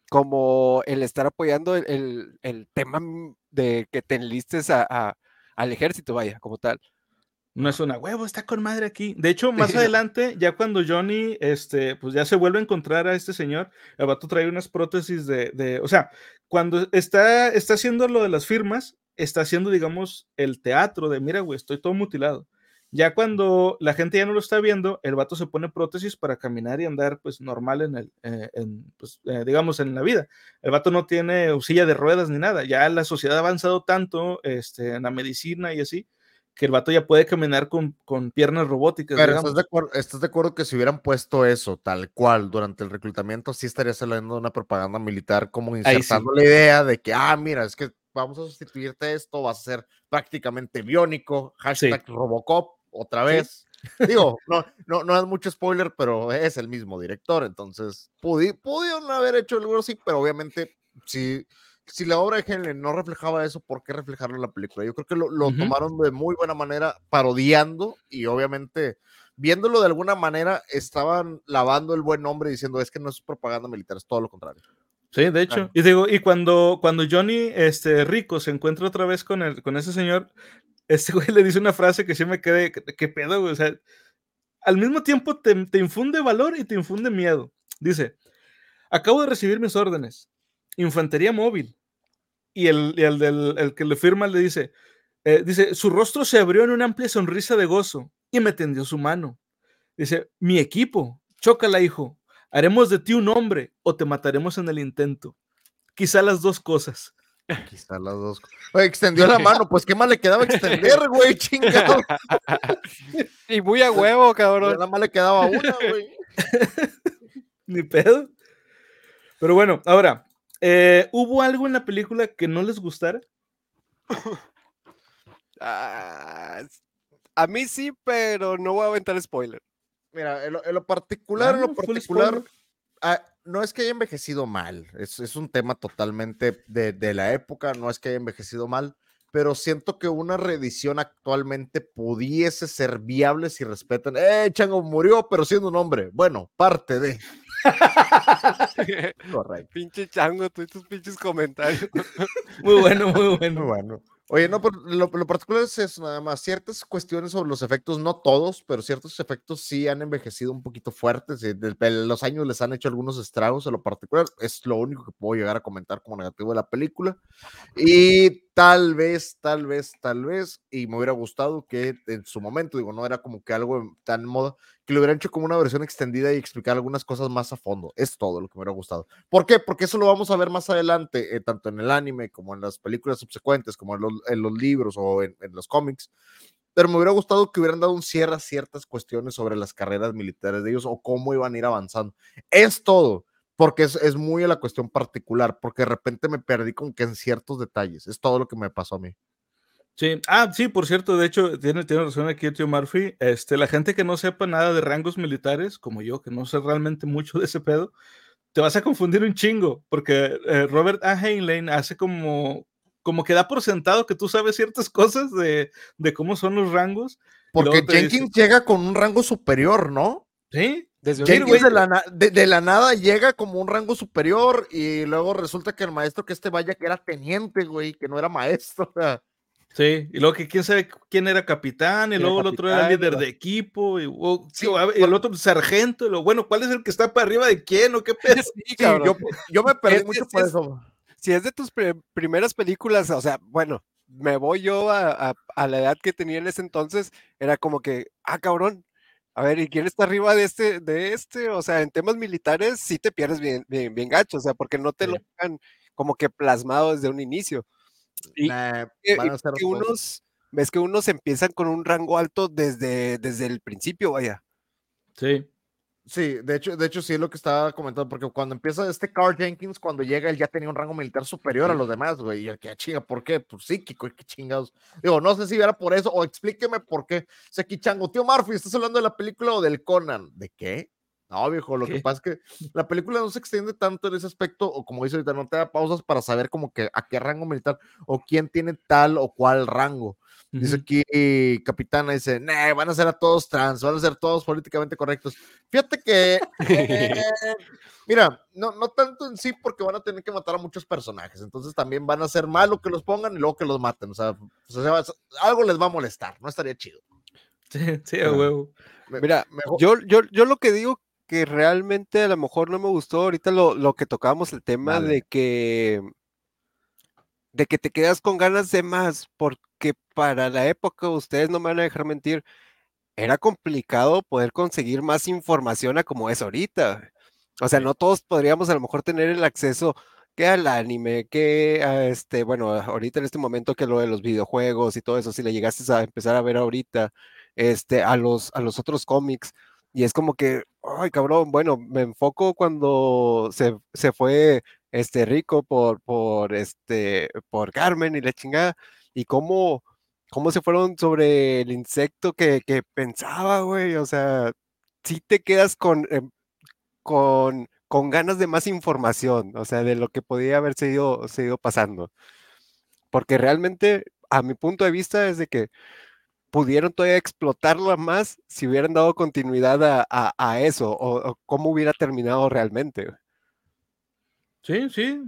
Speaker 4: como el estar apoyando el, el- el tema mm, de que te enlistes a- a- al ejército, vaya, como tal.
Speaker 3: No es una huevo, está con madre aquí. De hecho, más adelante, ya cuando Johnny, este, pues ya se vuelve a encontrar a este señor, el vato trae unas prótesis de, de- o sea, cuando está, está haciendo lo de las firmas, está haciendo, digamos, el teatro de, mira, güey, estoy todo mutilado. Ya cuando la gente ya no lo está viendo, el vato se pone prótesis para caminar y andar, pues, normal en el, eh, en, pues, eh, digamos, en la vida. El vato no tiene silla de ruedas ni nada. Ya la sociedad ha avanzado tanto, este, en la medicina y así, que el vato ya puede caminar con, con piernas robóticas.
Speaker 2: Pero. ¿estás de, acuerdo, ¿estás de acuerdo que si hubieran puesto eso tal cual durante el reclutamiento, sí estaría saliendo una propaganda militar como
Speaker 3: sí.
Speaker 2: insertando la idea de que, ah, mira, es que vamos a sustituirte esto, vas a ser prácticamente biónico, hashtag Robocop, otra
Speaker 3: Sí.
Speaker 2: vez. Digo, no, no, no es mucho spoiler, pero es el mismo director, entonces pudi- pudieron haber hecho algo así, pero obviamente si, si la obra de Henley no reflejaba eso, ¿por qué reflejarlo en la película? Yo creo que lo, tomaron de muy buena manera, parodiando y obviamente viéndolo de alguna manera, estaban lavando el buen nombre diciendo es que no es propaganda militar, es todo lo contrario.
Speaker 3: Sí, de hecho.
Speaker 2: Claro.
Speaker 3: Y digo, y cuando, cuando Johnny, este, rico, se encuentra otra vez con, el, con ese señor, este güey le dice una frase que sí me quedé, ¿qué, qué pedo, güey? O sea, al mismo tiempo te, te infunde valor y te infunde miedo. Dice, acabo de recibir mis órdenes, infantería móvil. Y el, y el, del, el que le firma le dice, eh, dice, su rostro se abrió en una amplia sonrisa de gozo y me tendió su mano. Dice, mi equipo, chócala, hijo. Haremos de ti un hombre o te mataremos en el intento. Quizá las dos cosas.
Speaker 2: Quizá las dos. Oye, extendió la mano, pues qué más le quedaba extender, *laughs* güey, chingado.
Speaker 4: y muy a huevo, cabrón.
Speaker 2: Nada más le quedaba una, güey. *laughs*
Speaker 3: Ni pedo. Pero bueno, ahora, eh, ¿hubo algo en la película que no les gustara? *laughs*
Speaker 4: Ah, a mí sí, pero no voy a aventar spoiler.
Speaker 2: Mira, en lo, en lo particular, en
Speaker 3: Ah,
Speaker 2: lo
Speaker 3: full
Speaker 2: particular, ah, no es que haya envejecido mal, es, es un tema totalmente de, de la época, no es que haya envejecido mal, pero siento que una reedición actualmente pudiese ser viable si respetan, eh, Chango murió, pero siendo un hombre. Bueno, parte de. *laughs* Correcto.
Speaker 4: Pinche chango, tú y tus pinches comentarios. *laughs*
Speaker 3: Muy bueno, muy
Speaker 2: Muy
Speaker 3: bueno.
Speaker 2: bueno. Oye, no, pero lo, lo particular es eso, nada más. Ciertas cuestiones sobre los efectos, no todos, pero ciertos efectos sí han envejecido un poquito fuertes. y de- de los años les han hecho algunos estragos en lo particular. Es lo único que puedo llegar a comentar como negativo de la película. Y tal vez, tal vez, tal vez, y me hubiera gustado que en su momento, digo, no era como que algo tan moda, que lo hubieran hecho como una versión extendida y explicar algunas cosas más a fondo. Es todo lo que me hubiera gustado. ¿Por qué? Porque eso lo vamos a ver más adelante, eh, tanto en el anime como en las películas subsecuentes, como en los, libros o en, en los cómics. Pero me hubiera gustado que hubieran dado un cierre a ciertas cuestiones sobre las carreras militares de ellos o cómo iban a ir avanzando. Es todo, porque es, es muy a la cuestión particular, porque de repente me perdí como que en ciertos detalles. Es todo lo que me pasó a mí.
Speaker 3: Sí, ah, sí, por cierto, de hecho, tiene, tiene razón aquí el tío Murphy. Este, la gente que no sepa nada de rangos militares, como yo, que no sé realmente mucho de ese pedo, te vas a confundir un chingo, porque eh, Robert A. Heinlein hace como, como que da por sentado que tú sabes ciertas cosas de, de cómo son los rangos.
Speaker 2: Porque Jenkins llega con un rango superior, ¿no?
Speaker 3: Sí.
Speaker 2: Desde Jenkins de la, de, la, nada llega como un rango superior y luego resulta que el maestro que este vaya que era teniente, güey, que no era maestro. *laughs*
Speaker 3: Sí, y luego que quién sabe quién era capitán, y luego el otro era líder de equipo, y, el otro sargento, y lo bueno, ¿cuál es el que está para arriba de quién o qué *laughs* pedo?
Speaker 2: yo, me perdí mucho por eso.
Speaker 4: Si es de tus primeras películas, o sea, bueno, me voy yo a, la edad que tenía en ese entonces, era como que, ah, cabrón, a ver, ¿y quién está arriba de este, de este? O sea, en temas militares sí te pierdes bien, bien, bien gacho, o sea, porque no te lo han como que plasmado desde un inicio. Y que unos, ves que unos empiezan con un rango alto desde, desde el principio, vaya.
Speaker 3: Sí.
Speaker 2: Sí, de hecho, de hecho sí es lo que estaba comentando, porque cuando empieza este Carl Jenkins, cuando llega, él ya tenía un rango militar superior a los demás, güey, y el que chinga, ¿por qué? Pues psíquico, qué chingados. Digo, no sé si era por eso, o explíqueme por qué. O sea, chango, tío Murphy, ¿estás hablando de la película o del Conan? ¿De qué? No, viejo, lo que pasa es que la película no se extiende tanto en ese aspecto, o como dice ahorita, no te da pausas para saber como que a qué rango militar o quién tiene tal o cual rango. Dice aquí Capitana, dice, van a ser a todos trans, van a ser todos políticamente correctos. Fíjate que, *laughs* eh, mira, no, no tanto en sí porque van a tener que matar a muchos personajes, entonces también van a ser malo que los pongan y luego que los maten, o sea, algo les va a molestar, no estaría chido.
Speaker 3: Sí, sí, a huevo.
Speaker 4: Mira, yo, yo, yo lo que digo que realmente a lo mejor no me gustó ahorita lo, lo que tocábamos el tema de que de que te quedas con ganas de más, porque para la época, ustedes no me van a dejar mentir, era complicado poder conseguir más información a como es ahorita. O sea, no todos podríamos a lo mejor tener el acceso que al anime, que a este, bueno, ahorita en este momento que lo de los videojuegos y todo eso, si le llegaste a empezar a ver ahorita, este, a los, a los otros cómics, y es como que, ay, cabrón, bueno, me enfoco cuando se, se fue este rico por, por, este, por Carmen y la chingada, y cómo, cómo se fueron sobre el insecto que, que pensaba, güey, o sea, sí te quedas con, em, con, con ganas de más información, o sea, de lo que podía haber seguido, seguido pasando. Porque realmente, a mi punto de vista, es de que pudieron todavía explotarlo más si hubieran dado continuidad a, eso o, cómo hubiera terminado realmente.
Speaker 3: Sí, sí.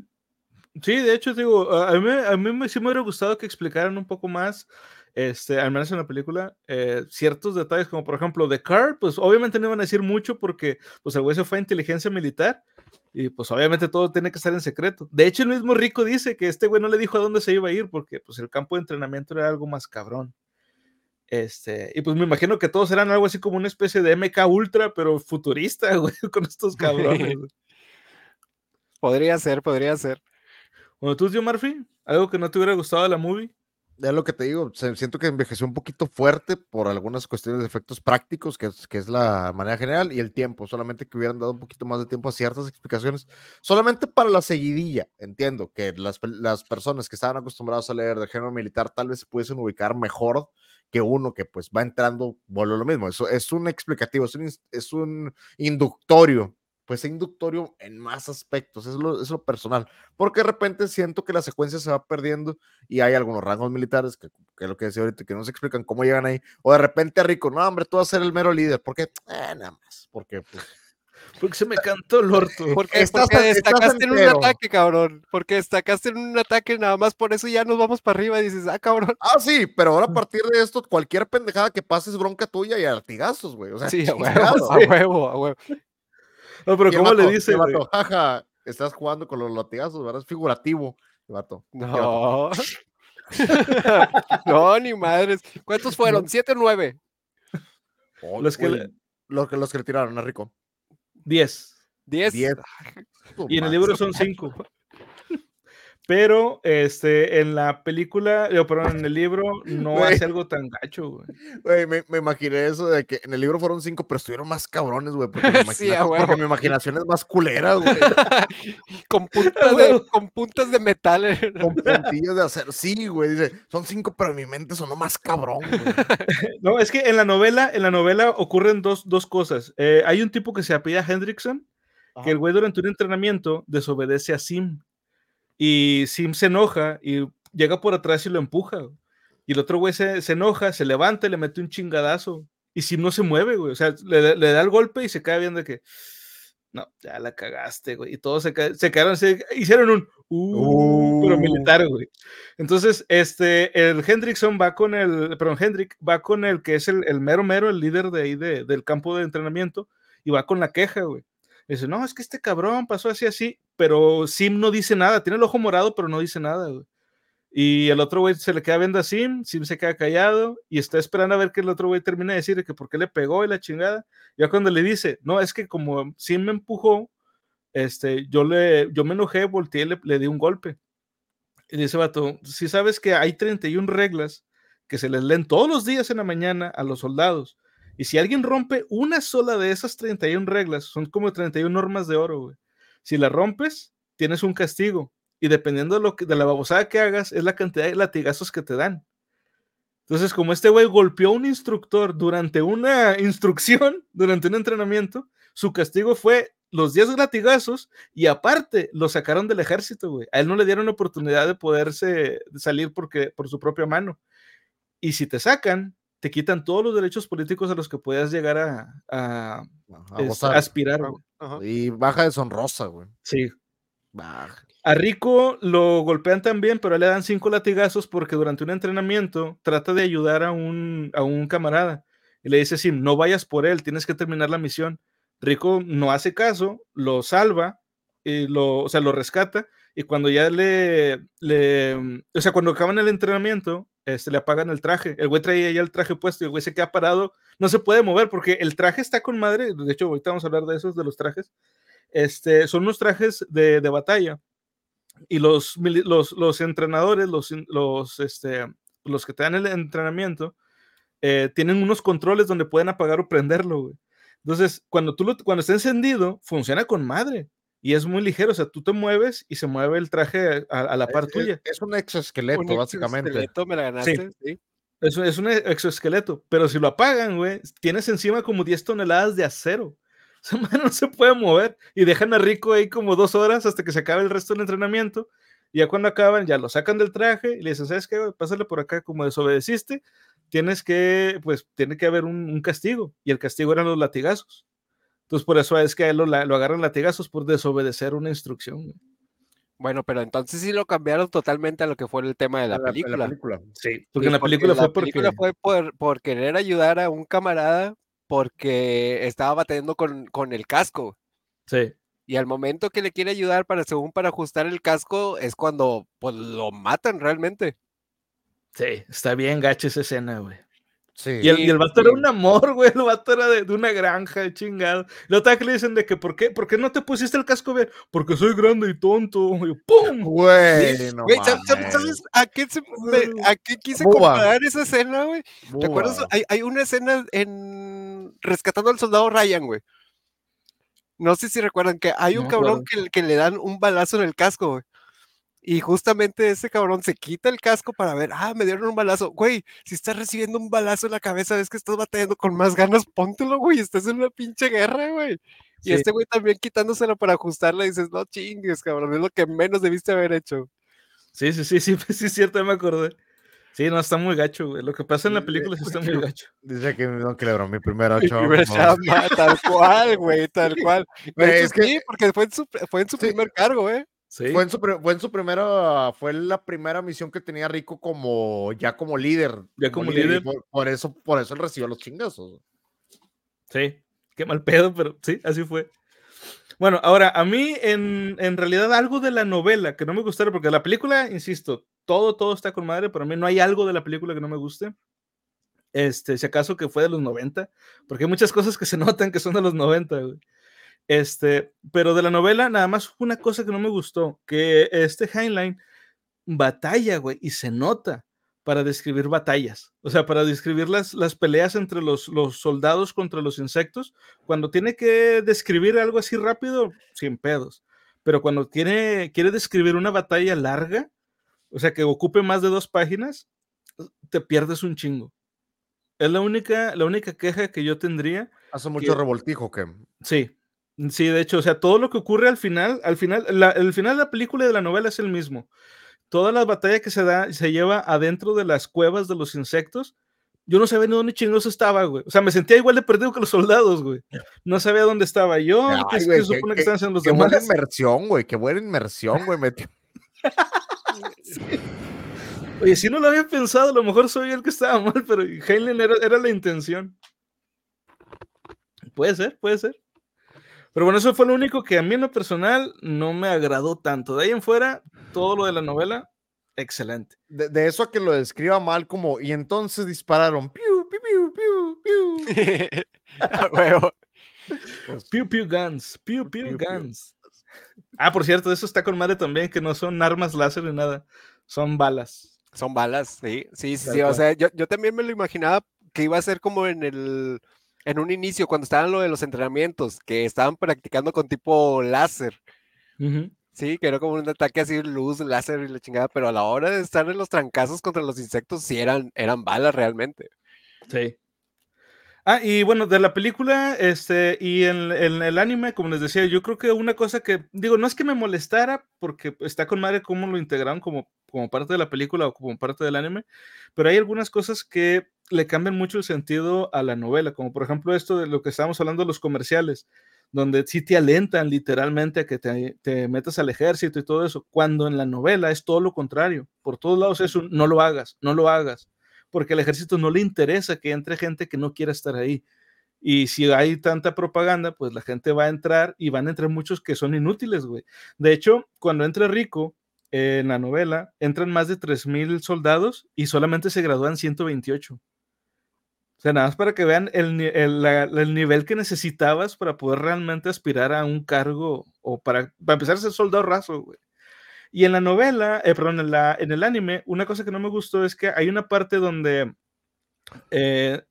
Speaker 3: Sí, de hecho, digo, a mí, a mí sí me hubiera gustado que explicaran un poco más, este, al menos en la película, eh, ciertos detalles, como por ejemplo de Carr, pues obviamente no iban a decir mucho porque pues el güey se fue a inteligencia militar y pues obviamente todo tiene que estar en secreto. De hecho, el mismo Rico dice que este güey no le dijo a dónde se iba a ir porque pues el campo de entrenamiento era algo más cabrón. Este, y pues me imagino que todos eran algo así como una especie de MK Ultra, pero futurista, *laughs* güey, con estos *laughs* cabrones.
Speaker 4: Podría ser, podría ser.
Speaker 3: Bueno, tú, tío Murphy, algo que no te hubiera gustado de la movie.
Speaker 2: Ya lo que te digo, siento que envejeció un poquito fuerte por algunas cuestiones de efectos prácticos, que es, que es la manera general, y el tiempo, solamente que hubieran dado un poquito más de tiempo a ciertas explicaciones, solamente para la seguidilla. Entiendo que las, las personas que estaban acostumbradas a leer de género militar tal vez se pudiesen ubicar mejor que uno que pues va entrando, vuelve lo mismo, eso es un explicativo, es un, es un inductorio, pues es inductorio en más aspectos, es lo, es lo personal, porque de repente siento que la secuencia se va perdiendo y hay algunos rangos militares, que, que es lo que decía ahorita, que no se explican cómo llegan ahí, o de repente Rico, no hombre, tú vas a ser el mero líder, porque, eh, nada más, porque pues *laughs*
Speaker 3: porque se me cantó el orto.
Speaker 4: Porque, destacaste en un ataque, cabrón. Porque destacaste en un ataque, nada más por eso ya nos vamos para arriba y dices, ah, cabrón.
Speaker 2: Ah, sí, pero ahora a partir de esto, cualquier pendejada que pases bronca tuya y artigazos, güey. O sea,
Speaker 4: sí, a huevo, *laughs* a huevo, a huevo.
Speaker 3: No, pero ¿cómo le dice?
Speaker 2: Vato, jaja, estás jugando con los latigazos, ¿verdad? Es figurativo, vato.
Speaker 4: No. *laughs* no, ni madres. ¿Cuántos fueron? ¿Siete o nueve?
Speaker 2: los, que los, que, los que le tiraron a Rico.
Speaker 3: 10.
Speaker 4: 10.
Speaker 3: Y en el libro son 5. Pero este, en la película, perdón, en el libro *laughs* no hace algo tan gacho, güey.
Speaker 2: Güey, me, me, imaginé eso de que en el libro fueron cinco, pero estuvieron más cabrones, güey. Porque, *laughs* sí, porque, mi imaginación es más culera, güey. *laughs*
Speaker 4: con, puntas de, con puntas de metal. Eh.
Speaker 2: Con puntillas de acero. Sí, güey. Dice, son cinco, pero en mi mente sonó más cabrón, güey.
Speaker 3: no, es que en la novela, en la novela ocurren dos, dos cosas. Eh, hay un tipo que se apellida Hendrickson, que el güey durante un entrenamiento desobedece a Sim y Sim se enoja y llega por atrás y lo empuja. Y el otro güey se, enoja, se levanta y le mete un chingadazo. Y Sim no se mueve, güey. O sea, le, da el golpe y se cae viendo que. No, ya la cagaste, güey. Y todos se, se quedaron, se hicieron un. Uh, pero uh. militar, güey. Entonces, este, el Hendrickson va con el. Perdón, Hendrick va con el que es el, el mero mero, el líder de ahí del campo de entrenamiento. Y va con la queja, güey. Dice, no, es que este cabrón pasó así, así, pero Sim no dice nada, tiene el ojo morado, pero no dice nada. Y el otro güey se le queda viendo a Sim, Sim se queda callado y está esperando a ver que el otro güey termine de decir que por qué le pegó y la chingada. Ya cuando le dice, no, es que como Sim me empujó, este, yo, le, yo me enojé, volteé le, le di un golpe. Y dice, vato, si sabes que hay 31 reglas que se les leen todos los días en la mañana a los soldados y si alguien rompe una sola de esas 31 reglas, son como 31 normas de oro, güey. Si la rompes, tienes un castigo. Y dependiendo de, lo que, de la babosada que hagas, es la cantidad de latigazos que te dan. Entonces, como este güey golpeó a un instructor durante una instrucción, *laughs* durante un entrenamiento, su castigo fue los 10 latigazos y aparte lo sacaron del ejército, güey. A él no le dieron la oportunidad de poderse salir porque, por su propia mano. Y si te sacan, te quitan todos los derechos políticos a los que puedas llegar a, a, aspirar.
Speaker 2: Y baja deshonrosa, güey.
Speaker 3: Sí. Baja. A Rico lo golpean también, pero le dan cinco latigazos porque durante un entrenamiento trata de ayudar a un, a un camarada. Y le dice, sí, no vayas por él, tienes que terminar la misión. Rico no hace caso, lo salva, y lo, o sea, lo rescata, y cuando ya le, le, o sea, cuando acaban el entrenamiento, este, le apagan el traje. El güey traía ya el traje puesto y el güey se queda parado. No se puede mover porque el traje está con madre. De hecho, ahorita vamos a hablar de esos, de los trajes. Este, son unos trajes de, de batalla. Y los, los, los entrenadores, los, los, este, los que te dan el entrenamiento, eh, tienen unos controles donde pueden apagar o prenderlo. Güey. Entonces, cuando, tú lo, cuando está encendido, funciona con madre y es muy ligero, o sea, tú te mueves y se mueve el traje a, la par tuya.
Speaker 2: Es, un exoesqueleto, básicamente. Exoesqueleto,
Speaker 4: me la ganaste, sí.
Speaker 3: Es, es, un exoesqueleto, pero si lo apagan, güey, tienes encima como 10 toneladas de acero. *laughs* O sea, no se puede mover y dejan a Rico ahí como dos horas hasta que se acabe el resto del entrenamiento. Y ya cuando acaban, ya lo sacan del traje y le dicen, ¿sabes qué? Pásale por acá, como desobedeciste, tienes que, pues, tiene que haber un, castigo. Y el castigo eran los latigazos. Entonces, por eso es que a él lo, lo agarran latigazos por desobedecer una instrucción.
Speaker 4: Bueno, pero entonces sí lo cambiaron totalmente a lo que fue el tema de la, película.
Speaker 3: Sí, porque en la película fue
Speaker 4: fue por, por, querer ayudar a un camarada porque estaba batallando con, con, el casco.
Speaker 3: Sí.
Speaker 4: Y al momento que le quiere ayudar para según para ajustar el casco es cuando pues, lo matan realmente.
Speaker 3: Sí, está bien gacha esa escena, güey. Y, el, y el vato era un amor, güey. El vato era de, de una granja, chingado. Y otra que le dicen de que, ¿por qué, ¿por qué no te pusiste el casco bien? Porque soy grande y tonto. Y ¡Pum!
Speaker 2: Güey, no
Speaker 4: ¿sabes, a, qué se, a qué quise comparar esa escena, güey? ¿Te acuerdas? Hay, hay una escena en Rescatando al Soldado Ryan, güey. No sé si recuerdan que hay un cabrón que, que, le dan un balazo en el casco, güey. Y justamente ese cabrón se quita el casco para ver, ah, me dieron un balazo. Güey, si estás recibiendo un balazo en la cabeza, ves que estás batallando con más ganas, póntelo, güey, estás en una pinche guerra, güey. Y este güey también quitándoselo para ajustarla, dices, no chingues, cabrón, es lo que menos debiste haber hecho.
Speaker 3: Sí, sí, sí, *laughs* sí, sí, es cierto, me acordé. Sí, no, está muy gacho, güey. Lo que pasa en la película sí está muy gacho. *laughs*
Speaker 2: Dice que no, que le mi primera
Speaker 4: chamba. tal cual, güey, tal *laughs* cual. es que... Sí, porque fue en su, fue en su primer cargo, güey.
Speaker 2: Fue, en su, fue en su primera, fue la primera misión que tenía Rico como, ya como líder.
Speaker 3: Ya como, líder.
Speaker 2: Por, eso, por eso él recibió los chingazos.
Speaker 3: Sí, qué mal pedo, pero sí, así fue. Bueno, ahora, a mí en, en realidad algo de la novela que no me gustaron, porque la película, insisto, todo, todo está con madre, pero a mí no hay algo de la película que no me guste. Este, si acaso que fue de los 90, porque hay muchas cosas que se *laughs* notan que son de los 90, güey. Este, pero de la novela, nada más una cosa que no me gustó, que este Heinlein batalla, güey, y se nota para describir batallas, o sea, para describir las, las peleas entre los, los soldados contra los insectos, cuando tiene que describir algo así rápido, sin pedos, pero cuando tiene, quiere describir una batalla larga, o sea, que ocupe más de dos páginas, te pierdes un chingo. Es la única, la única queja que yo tendría.
Speaker 2: Hace mucho revoltijo, que.
Speaker 3: Sí, sí, de hecho, o sea, todo lo que ocurre al final, al final, el final de la película y de la novela es el mismo toda la batalla que se da, se lleva adentro de las cuevas de los insectos, yo no sabía ni dónde chingados estaba, güey. O sea, me sentía igual de perdido que los soldados, güey. No sabía dónde estaba yo, qué, se supone que estaban haciendo los
Speaker 2: qué buena inmersión, güey, qué buena inmersión, güey. *laughs*
Speaker 3: Oye, si no lo había pensado, a lo mejor soy el que estaba mal, pero Heinlein era, era la intención. Puede ser, puede ser. Pero bueno, eso fue lo único que a mí en lo personal no me agradó tanto. De ahí en fuera, todo lo de la novela, excelente.
Speaker 2: De, eso a que lo describa mal como, y entonces dispararon, piu, piu, piu, piu, piu. *laughs*
Speaker 3: Pues, piu, piu guns, piu, piu, guns. Ah, por cierto, eso está con madre también, que no son armas láser ni nada, son balas.
Speaker 4: Son balas, sí, sí, sí, o sea, yo, yo también me lo imaginaba que iba a ser como en el en un inicio, cuando estaban lo de los entrenamientos, que estaban practicando con tipo láser. Sí, que era como un ataque así, luz, láser y la chingada, pero a la hora de estar en los trancazos contra los insectos, sí eran, eran balas realmente.
Speaker 3: Sí. Ah, y bueno, de la película, este, y en, el anime, como les decía, yo creo que una cosa que, digo, no es que me molestara, porque está con madre cómo lo integraron como, como parte de la película o como parte del anime, pero hay algunas cosas que le cambian mucho el sentido a la novela, como por ejemplo esto de lo que estábamos hablando los comerciales, donde sí te alentan literalmente a que te, te metas al ejército y todo eso, cuando en la novela es todo lo contrario, por todos lados es un no lo hagas, no lo hagas porque al ejército no le interesa que entre gente que no quiera estar ahí. Y si hay tanta propaganda, pues la gente va a entrar y van a entrar muchos que son inútiles, güey. De hecho, cuando entra Rico en la novela, entran más de 3.000 soldados y solamente se gradúan 128. Sea, nada más para que vean el, el, nivel que necesitabas para poder realmente aspirar a un cargo o para, para empezar a ser soldado raso, güey. Y en la novela, eh, perdón, en, la, en el anime, una cosa que no me gustó es que hay una parte donde, eh,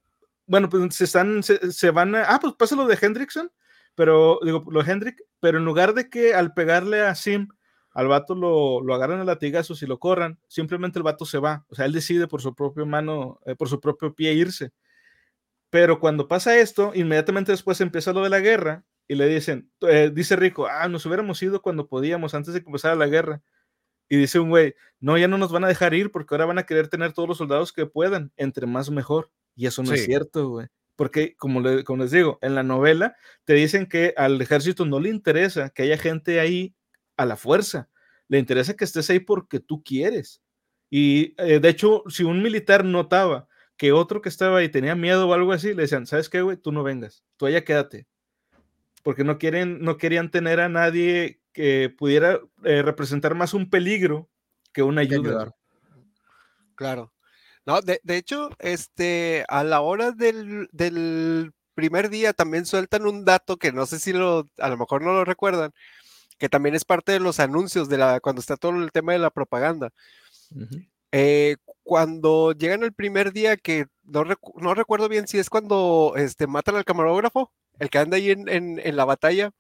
Speaker 3: bueno, pues se están, se, van a, ah, pues pasa lo de Hendrickson, pero, digo, lo de Hendrick, pero en lugar de que al pegarle a Sim, al vato lo, lo agarran a latigazos y lo corran, simplemente el vato se va, o sea, él decide por su propia mano, eh, por su propio pie irse. Pero cuando pasa esto, inmediatamente después empieza lo de la guerra y le dicen, dice Rico, ah, nos hubiéramos ido cuando podíamos, antes de que empezara la guerra. Y dice un güey, no, ya no nos van a dejar ir porque ahora van a querer tener todos los soldados que puedan, entre más mejor. Y eso no es cierto, güey. Porque, como, les digo, en la novela te dicen que al ejército no le interesa que haya gente ahí a la fuerza. Le interesa que estés ahí porque tú quieres. Y eh, de hecho, si un militar notaba que otro que estaba ahí tenía miedo o algo así, le decían, ¿sabes qué, güey? Tú no vengas, tú allá quédate. Porque no, quieren, no querían tener a nadie que pudiera eh, representar más un peligro que una ayuda.
Speaker 4: Claro. No, de, hecho, este, a la hora del, del, primer día también sueltan un dato que no sé si lo, a lo mejor no lo recuerdan, que también es parte de los anuncios de la, cuando está todo el tema de la propaganda. Eh, cuando llegan el primer día, que no, no, recuerdo bien si es cuando este, matan al camarógrafo, el que anda ahí en, en, en la batalla,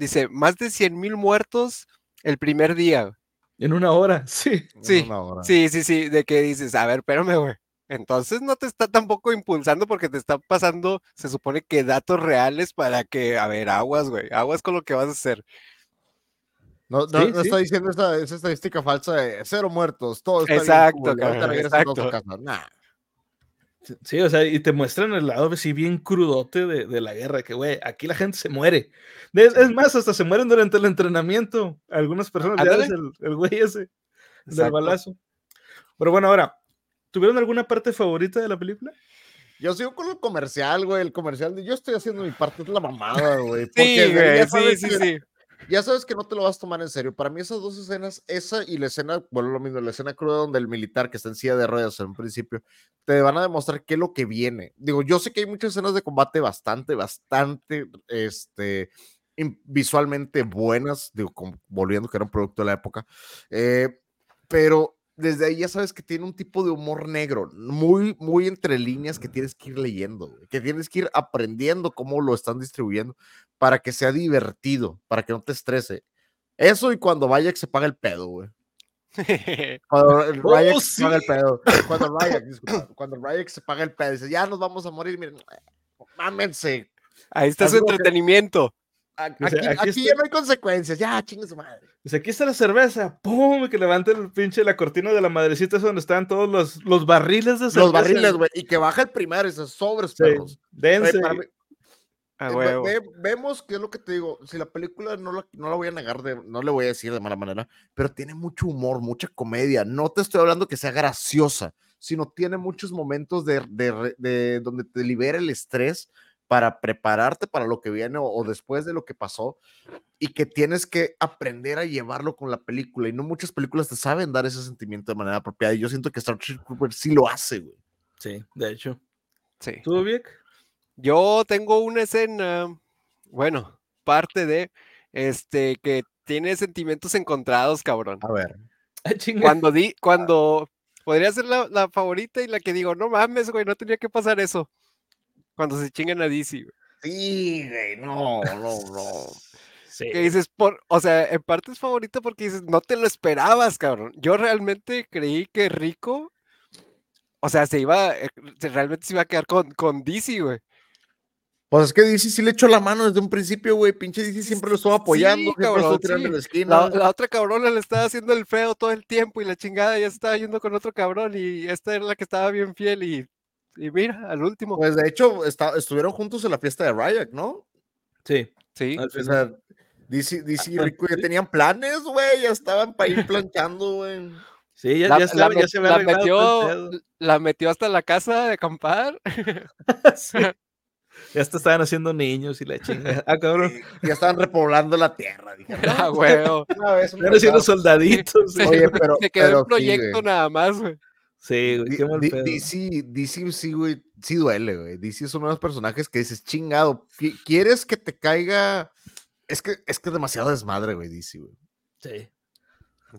Speaker 4: Dice, más de 100 mil muertos el primer día.
Speaker 3: En una hora, *laughs* sí.
Speaker 4: Sí, sí, sí, sí, de que dices, a ver, espérame, güey. Entonces no te está tampoco impulsando porque te está pasando, se supone que datos reales para que, a ver, aguas, güey, aguas con lo que vas a hacer.
Speaker 2: No, no, está diciendo esa, estadística falsa de cero muertos, todo
Speaker 4: está Exacto, bien, exacto.
Speaker 3: Sí, o sea, y te muestran el lado así bien crudote de, de la guerra, que güey, aquí la gente se muere. Es, más, hasta se mueren durante el entrenamiento. Algunas personas, ya el, el, güey ese, del balazo. Pero bueno, ahora, ¿tuvieron alguna parte favorita de la película?
Speaker 2: Yo sigo con el comercial, güey, el comercial de yo estoy haciendo mi parte, es la mamada, güey.
Speaker 4: Sí, güey, sí, sí, sí
Speaker 2: ya sabes que no te lo vas a tomar en serio. Para mí esas dos escenas, esa y la escena, bueno, lo mismo, la escena cruda donde el militar que está en silla de ruedas en principio, te van a demostrar qué es lo que viene. Digo, yo sé que hay muchas escenas de combate bastante, bastante, este, visualmente buenas, digo, volviendo que era un producto de la época, eh, pero desde ahí ya sabes que tiene un tipo de humor negro, muy, muy entre líneas que tienes que ir leyendo, que tienes que ir aprendiendo cómo lo están distribuyendo para que sea divertido, para que no te estrese. Eso y cuando vaya que se paga el pedo, güey. *laughs* Cuando el oh, se paga el pedo. Cuando *laughs* Ryan, cuando se paga el pedo, dice, ya nos vamos a morir, miren, mámense.
Speaker 4: Ahí está su entretenimiento.
Speaker 2: Aquí, ya no hay consecuencias, ya, chingue su madre.
Speaker 3: Dice, aquí está la cerveza, pum, que levante el pinche la cortina de la madrecita, es donde están todos los, los barriles de cerveza.
Speaker 2: Los barriles, güey, y que baja el primero y se sobres, perros.
Speaker 3: Dense.
Speaker 2: Eh, vemos que es lo que te digo, si la película no la, no la voy a negar, de, no le voy a decir de mala manera, pero tiene mucho humor, mucha comedia. No te estoy hablando que sea graciosa, sino tiene muchos momentos de, de, de donde te libera el estrés para prepararte para lo que viene o, después de lo que pasó y que tienes que aprender a llevarlo con la película y no muchas películas te saben dar ese sentimiento de manera apropiada y yo siento que Star Trek Cooper sí lo hace, güey.
Speaker 3: Sí, de hecho.
Speaker 4: Sí.
Speaker 3: ¿Tú, Vic?
Speaker 4: Yo tengo una escena, bueno, parte de, este, que tiene sentimientos encontrados, cabrón.
Speaker 2: A ver.
Speaker 3: Ah,
Speaker 4: cuando di, cuando podría ser la, la favorita y la que digo, no mames, güey, no tenía que pasar eso cuando se chingan a DC.
Speaker 2: Sí, güey, no, no, no.
Speaker 4: Sí. Que dices, por, o sea, en parte es favorito porque dices, no te lo esperabas, cabrón. Yo realmente creí que Rico, o sea, se iba, eh, realmente se iba a quedar con, con DC, güey.
Speaker 2: Pues es que DC sí le echó la mano desde un principio, güey. Pinche DC siempre lo estuvo apoyando, sí, cabrón,
Speaker 4: sí. la, la, otra cabrona le estaba haciendo el feo todo el tiempo y la chingada ya estaba yendo con otro cabrón y esta era la que estaba bien fiel y y mira, al último.
Speaker 2: Pues de hecho, estuvieron juntos en la fiesta de Ryak, ¿no?
Speaker 3: Sí.
Speaker 4: Sí.
Speaker 2: O sea, DC, DC y Rico ya tenían planes, güey, ya estaban para ir planchando, güey.
Speaker 3: Sí, ya, ya,
Speaker 4: la, ya se la metió, la metió hasta la casa de acampar. *laughs*
Speaker 3: sí. *laughs* Ya hasta estaban haciendo niños y la chinga. Ah, cabrón.
Speaker 2: ya estaban repoblando la tierra. Dije, *laughs*
Speaker 4: ah, güey.
Speaker 3: Están haciendo soldaditos.
Speaker 2: Oye, pero.
Speaker 4: Se quedó
Speaker 2: pero
Speaker 4: un proyecto
Speaker 2: sí,
Speaker 4: nada más, güey.
Speaker 3: Sí, güey, qué mal pedo.
Speaker 2: DC, DC sí, güey, sí duele, güey. DC es uno de los personajes que dices, chingado, ¿quieres que te caiga? Es que es que es demasiado desmadre, güey, DC, güey.
Speaker 3: Sí.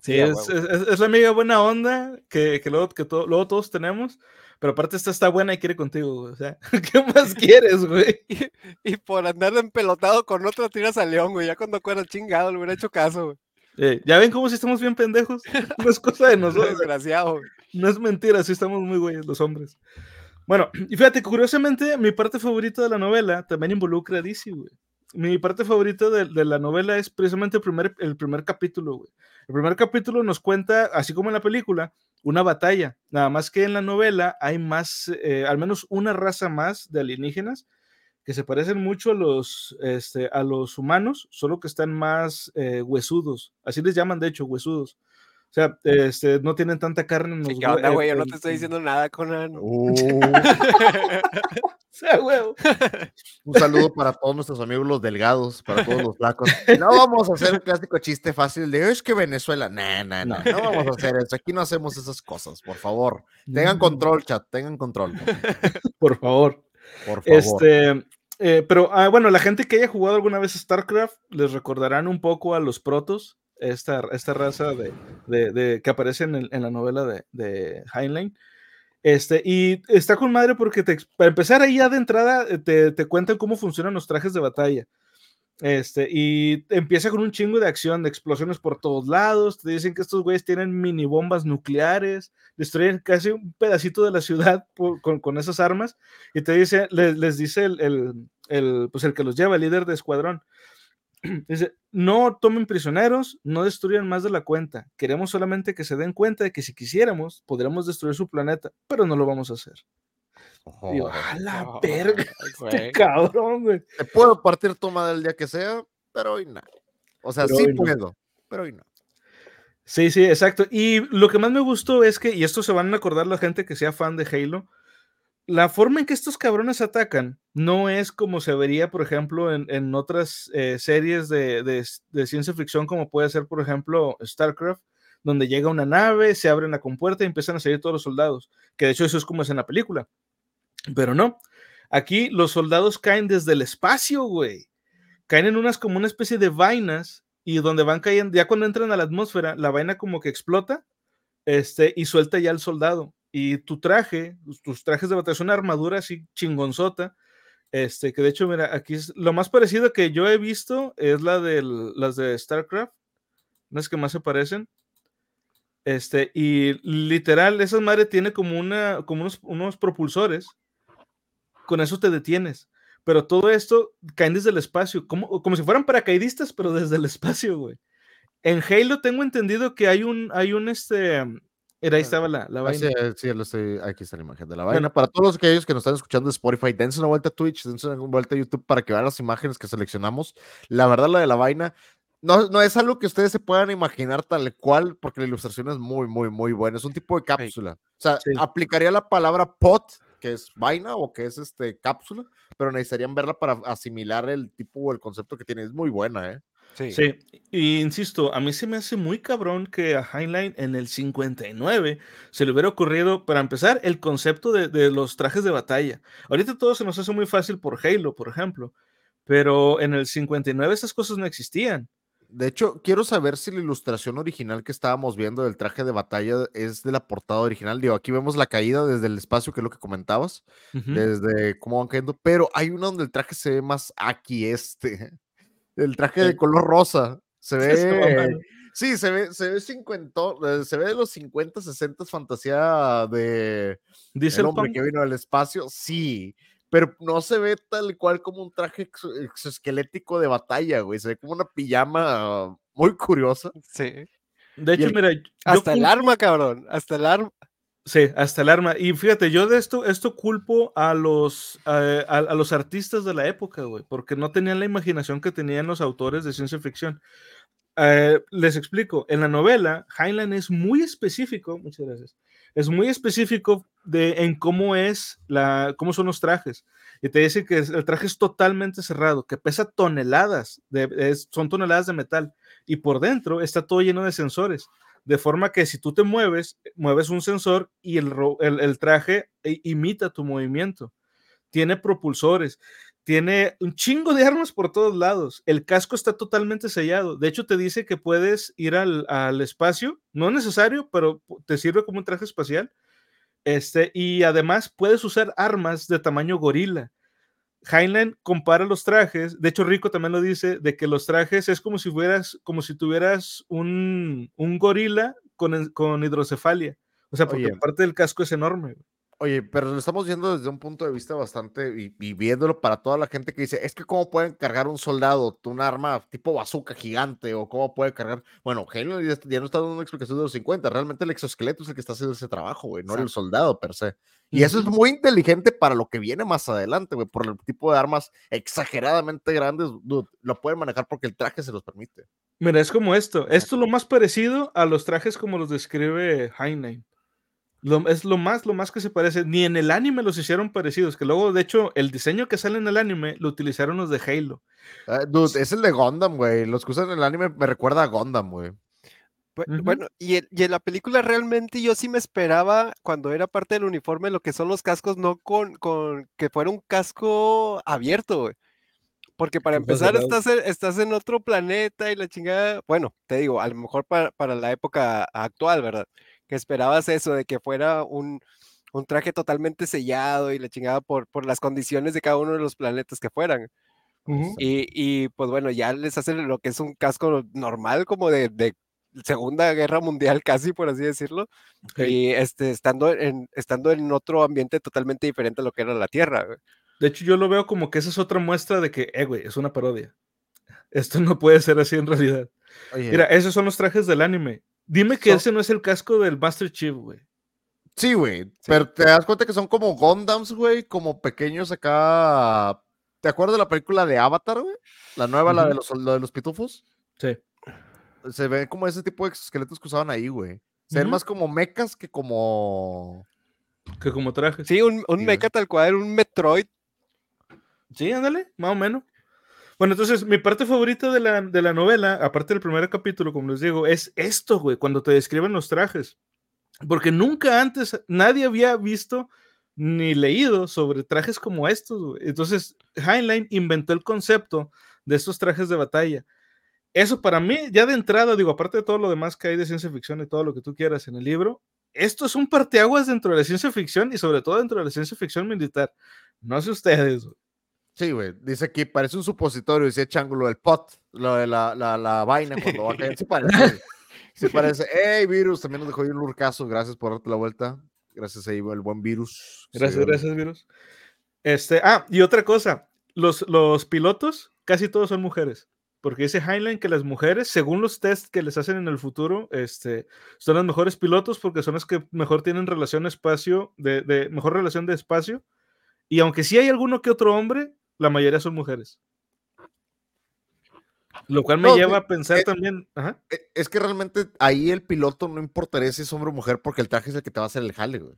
Speaker 3: Sí, es, es, es, la amiga buena onda que, que, luego, que to, luego todos tenemos, pero aparte esta está buena y quiere contigo, güey. O sea, *laughs* ¿qué más *laughs* quieres, güey?
Speaker 4: Y, y, por andar empelotado con otro tiras a León, güey. Ya cuando fuera chingado le hubiera hecho caso, güey.
Speaker 3: Eh, ya ven cómo si estamos bien pendejos. *laughs* No es cosa de nosotros.
Speaker 4: Desgraciado. Güey.
Speaker 3: No es mentira, sí estamos muy güeyes los hombres. Bueno, y fíjate, curiosamente, mi parte favorita de la novela también involucra a DC, güey. Mi parte favorita de, la novela es precisamente el primer, el primer capítulo, güey. El primer capítulo nos cuenta, así como en la película, una batalla. Nada más que en la novela hay más, eh, al menos una raza más de alienígenas que se parecen mucho a los, este, a los humanos, solo que están más eh, huesudos. Así les llaman, de hecho, huesudos. O sea, este, no tienen tanta carne en los
Speaker 4: onda, güey? Yo no te estoy diciendo nada, Conan. *laughs* *laughs*
Speaker 3: O sea, huevo. *laughs*
Speaker 2: Un saludo para todos nuestros amigos los delgados, para todos los flacos. No vamos a hacer un clásico chiste fácil de es que Venezuela. Nah, nah, nah, no vamos a hacer eso. Aquí no hacemos esas cosas, por favor. Tengan control, chat, tengan control.
Speaker 3: Por favor.
Speaker 2: Por favor.
Speaker 3: Este, eh, pero ah, bueno, la gente que haya jugado alguna vez StarCraft les recordarán un poco a los protos esta, esta raza de, de, que aparece en, el, en, la novela de, de Heinlein. Este, y está con madre porque para empezar ahí ya de entrada eh, te, te, cuentan cómo funcionan los trajes de batalla. Este, y empieza con un chingo de acción, de explosiones por todos lados. Te dicen que estos güeyes tienen mini bombas nucleares, destruyen casi un pedacito de la ciudad con, con, esas armas. Y te dice, les, les dice el, el, el, pues el que los lleva, el líder de escuadrón. *clears throat* Dice, no tomen prisioneros, no destruyan más de la cuenta. Queremos solamente que se den cuenta de que si quisiéramos, podríamos destruir su planeta, pero no lo vamos a hacer. Oh, Digo, a la oh, *laughs* verga, este cabrón, güey.
Speaker 2: Te puedo partir toma del día que sea, pero hoy no. O sea, pero sí puedo, no. pero hoy no.
Speaker 3: Sí, sí, exacto. Y lo que más me gustó es que, y esto se van a acordar la gente que sea fan de Halo, la forma en que estos cabrones atacan no es como se vería, por ejemplo, en, otras eh, series de, ciencia ficción, como puede ser, por ejemplo, StarCraft, donde llega una nave, se abre la compuerta y empiezan a salir todos los soldados, que de hecho eso es como es en la película. Pero no, aquí los soldados caen desde el espacio, güey. Caen en unas como una especie de vainas y donde van cayendo, ya cuando entran a la atmósfera, la vaina como que explota este, y suelta ya al soldado. Y tu traje, tus trajes de batalla, es una armadura así chingonzota, este, que de hecho, mira, aquí es lo más parecido que yo he visto es la de las de StarCraft, las que más se parecen. Este, y literal, esa madre tiene como una, como unos, unos propulsores. Con eso te detienes. Pero todo esto caen desde el espacio, como, como si fueran paracaidistas, pero desde el espacio, güey. En Halo tengo entendido que hay un, hay un, este, era, ahí estaba la, la
Speaker 2: Ah,
Speaker 3: vaina.
Speaker 2: sí, sí, lo estoy- aquí está la imagen de la vaina. Para todos aquellos que nos están escuchando de Spotify, dense una vuelta a Twitch, dense una vuelta a YouTube para que vean las imágenes que seleccionamos. La verdad, la de la vaina, no, no es algo que ustedes se puedan imaginar tal cual, porque la ilustración es muy, muy, muy buena. Es un tipo de cápsula. O sea,
Speaker 3: Sí.
Speaker 2: aplicaría la palabra pot, que es vaina o que es este cápsula, pero necesitarían verla para asimilar el tipo o el concepto que tiene. Es muy buena, ¿eh?
Speaker 4: Sí.
Speaker 3: Sí, y insisto, a mí se me hace muy cabrón que a Heinlein en el 59 se le hubiera ocurrido, para empezar, el concepto de, de los trajes de batalla. Ahorita todo se nos hace muy fácil por Halo, por ejemplo, pero en el 59 esas cosas no existían.
Speaker 2: De hecho, quiero saber si la ilustración original que estábamos viendo del traje de batalla es de la portada original. Digo, aquí vemos la caída desde el espacio, que es lo que comentabas, desde cómo van cayendo, pero hay uno donde el traje se ve más aquí, este, el traje de color rosa. Se ve, sí, se ve, se ve 50, eh, se ve de los 50, 60 fantasía de
Speaker 3: Dice
Speaker 2: el
Speaker 3: el
Speaker 2: hombre que vino al espacio, sí, pero no se ve tal cual como un traje exo- exoesquelético de batalla, güey. Se ve como una pijama muy curiosa.
Speaker 4: Sí.
Speaker 3: De hecho,
Speaker 2: el-
Speaker 3: mira,
Speaker 4: Hasta el arma, cabrón. Hasta el arma.
Speaker 3: Sí, hasta el arma. Y fíjate, yo de esto, esto culpo a los, eh, a, los artistas de la época, güey, porque no tenían la imaginación que tenían los autores de ciencia ficción. Eh, les explico, en la novela, Heinlein es muy específico, muchas gracias, es muy específico de en cómo es la, cómo son los trajes. Y te dice que el traje es totalmente cerrado, que pesa toneladas, de, es- son toneladas de metal, y por dentro está todo lleno de sensores de forma que si tú te mueves, mueves un sensor y el, el- el traje imita tu movimiento. Tiene propulsores, tiene un chingo de armas por todos lados. El casco está totalmente sellado. De hecho, te dice que puedes ir al, al espacio, no es necesario, pero te sirve como un traje espacial. Este, y además puedes usar armas de tamaño gorila. Heinlein compara los trajes, de hecho Rico también lo dice, de que los trajes es como si fueras, como si tuvieras un, un gorila con, con hidrocefalia. O sea, porque
Speaker 2: Oye.
Speaker 3: parte del casco es enorme. güey.
Speaker 2: Oye, pero lo estamos viendo desde un punto de vista bastante y, y viéndolo para toda la gente que dice, es que cómo pueden cargar un soldado, un arma tipo bazooka gigante o cómo puede cargar, bueno, Genio ya, ya no está dando una explicación de los 50, realmente el exoesqueleto es el que está haciendo ese trabajo, güey, no el
Speaker 4: Exacto.
Speaker 2: soldado per se. Y eso es muy inteligente para lo que viene más adelante, güey, por el tipo de armas exageradamente grandes, dude, lo pueden manejar porque el traje se los permite.
Speaker 3: Mira, es como esto. Esto es lo más parecido a los trajes como los describe Heinlein. Lo- es lo más, lo más que se parece. Ni en el anime los hicieron parecidos. Que luego, de hecho, el diseño que sale en el anime lo utilizaron los de Halo.
Speaker 2: Ah, dude, es el de Gundam, güey, los que usan en el anime me recuerda a Gundam, güey.
Speaker 4: Bueno, y, en- y en la película realmente yo sí me esperaba cuando era parte del uniforme lo que son los cascos, no con, con que fuera un casco abierto, güey. Porque para empezar estás en, estás en otro planeta y la chingada, bueno, te digo, a lo mejor para, para la época actual, ¿verdad? Que esperabas eso, de que fuera un, un traje totalmente sellado y la chingada por, por las condiciones de cada uno de los planetas que fueran.
Speaker 3: Ujú.
Speaker 4: Y, y, pues bueno, ya les hacen lo que es un casco normal, como de, de Segunda Guerra Mundial, *laughs* casi por así decirlo.
Speaker 3: Ok.
Speaker 4: Y este, estando, en, estando en otro ambiente totalmente diferente a lo que era la Tierra. güey.
Speaker 3: De hecho, yo lo veo como que esa es otra muestra de que, eh, güey, es una parodia. Esto no puede ser así en realidad.
Speaker 2: Oye,
Speaker 3: Mira, esos son los trajes del anime. Dime que
Speaker 2: So-
Speaker 3: ese no es el casco del Master Chief, güey.
Speaker 2: Sí, güey. Pero te das cuenta que son como Gundams, güey, como pequeños acá. ¿Te acuerdas de la película de Avatar, güey? La nueva, la de los, la de los pitufos.
Speaker 3: Sí.
Speaker 2: Se ve como ese tipo de exoesqueletos que usaban ahí, güey. Se ven más como mechas que como.
Speaker 3: Que como trajes.
Speaker 4: Sí, un, un
Speaker 2: Sí,
Speaker 4: mecha tal cual, un Metroid.
Speaker 3: Sí, ándale, más o menos. Bueno, entonces, mi parte favorita de la, de la novela, aparte del primer capítulo, como les digo, es esto, güey, cuando te describen los trajes. Porque nunca antes nadie había visto ni leído sobre trajes como estos, güey. Entonces, Heinlein inventó el concepto de estos trajes de batalla. eso para mí, ya de entrada, digo, aparte de todo lo demás que hay de ciencia ficción y todo lo que tú quieras en el libro, esto es un parteaguas dentro de la ciencia ficción y sobre todo dentro de la ciencia ficción militar. No sé ustedes.
Speaker 2: Sí, güey. Dice aquí, parece un supositorio, dice Changulo, el pot, lo de la, la, la vaina cuando va a caer. Sí parece. sí parece. Hey, virus, también nos dejó un lurcazo. Gracias por darte la vuelta. Gracias ahí, el buen virus.
Speaker 3: Gracias, gracias, virus. Este, ah, y otra cosa, los, los pilotos casi todos son mujeres. Porque dice Heinlein que las mujeres, según los tests que les hacen en el futuro, este, son las mejores pilotos porque son las que mejor tienen relación espacio, de, de mejor relación de espacio. Y aunque sí hay alguno que otro hombre, la mayoría son mujeres. Lo cual me
Speaker 2: No,
Speaker 3: lleva
Speaker 2: de-
Speaker 3: a pensar
Speaker 2: eh,
Speaker 3: también. Ajá.
Speaker 2: Eh, Es que realmente ahí el piloto no importaría si es hombre o mujer porque el traje es el que te va a hacer el jale, güey.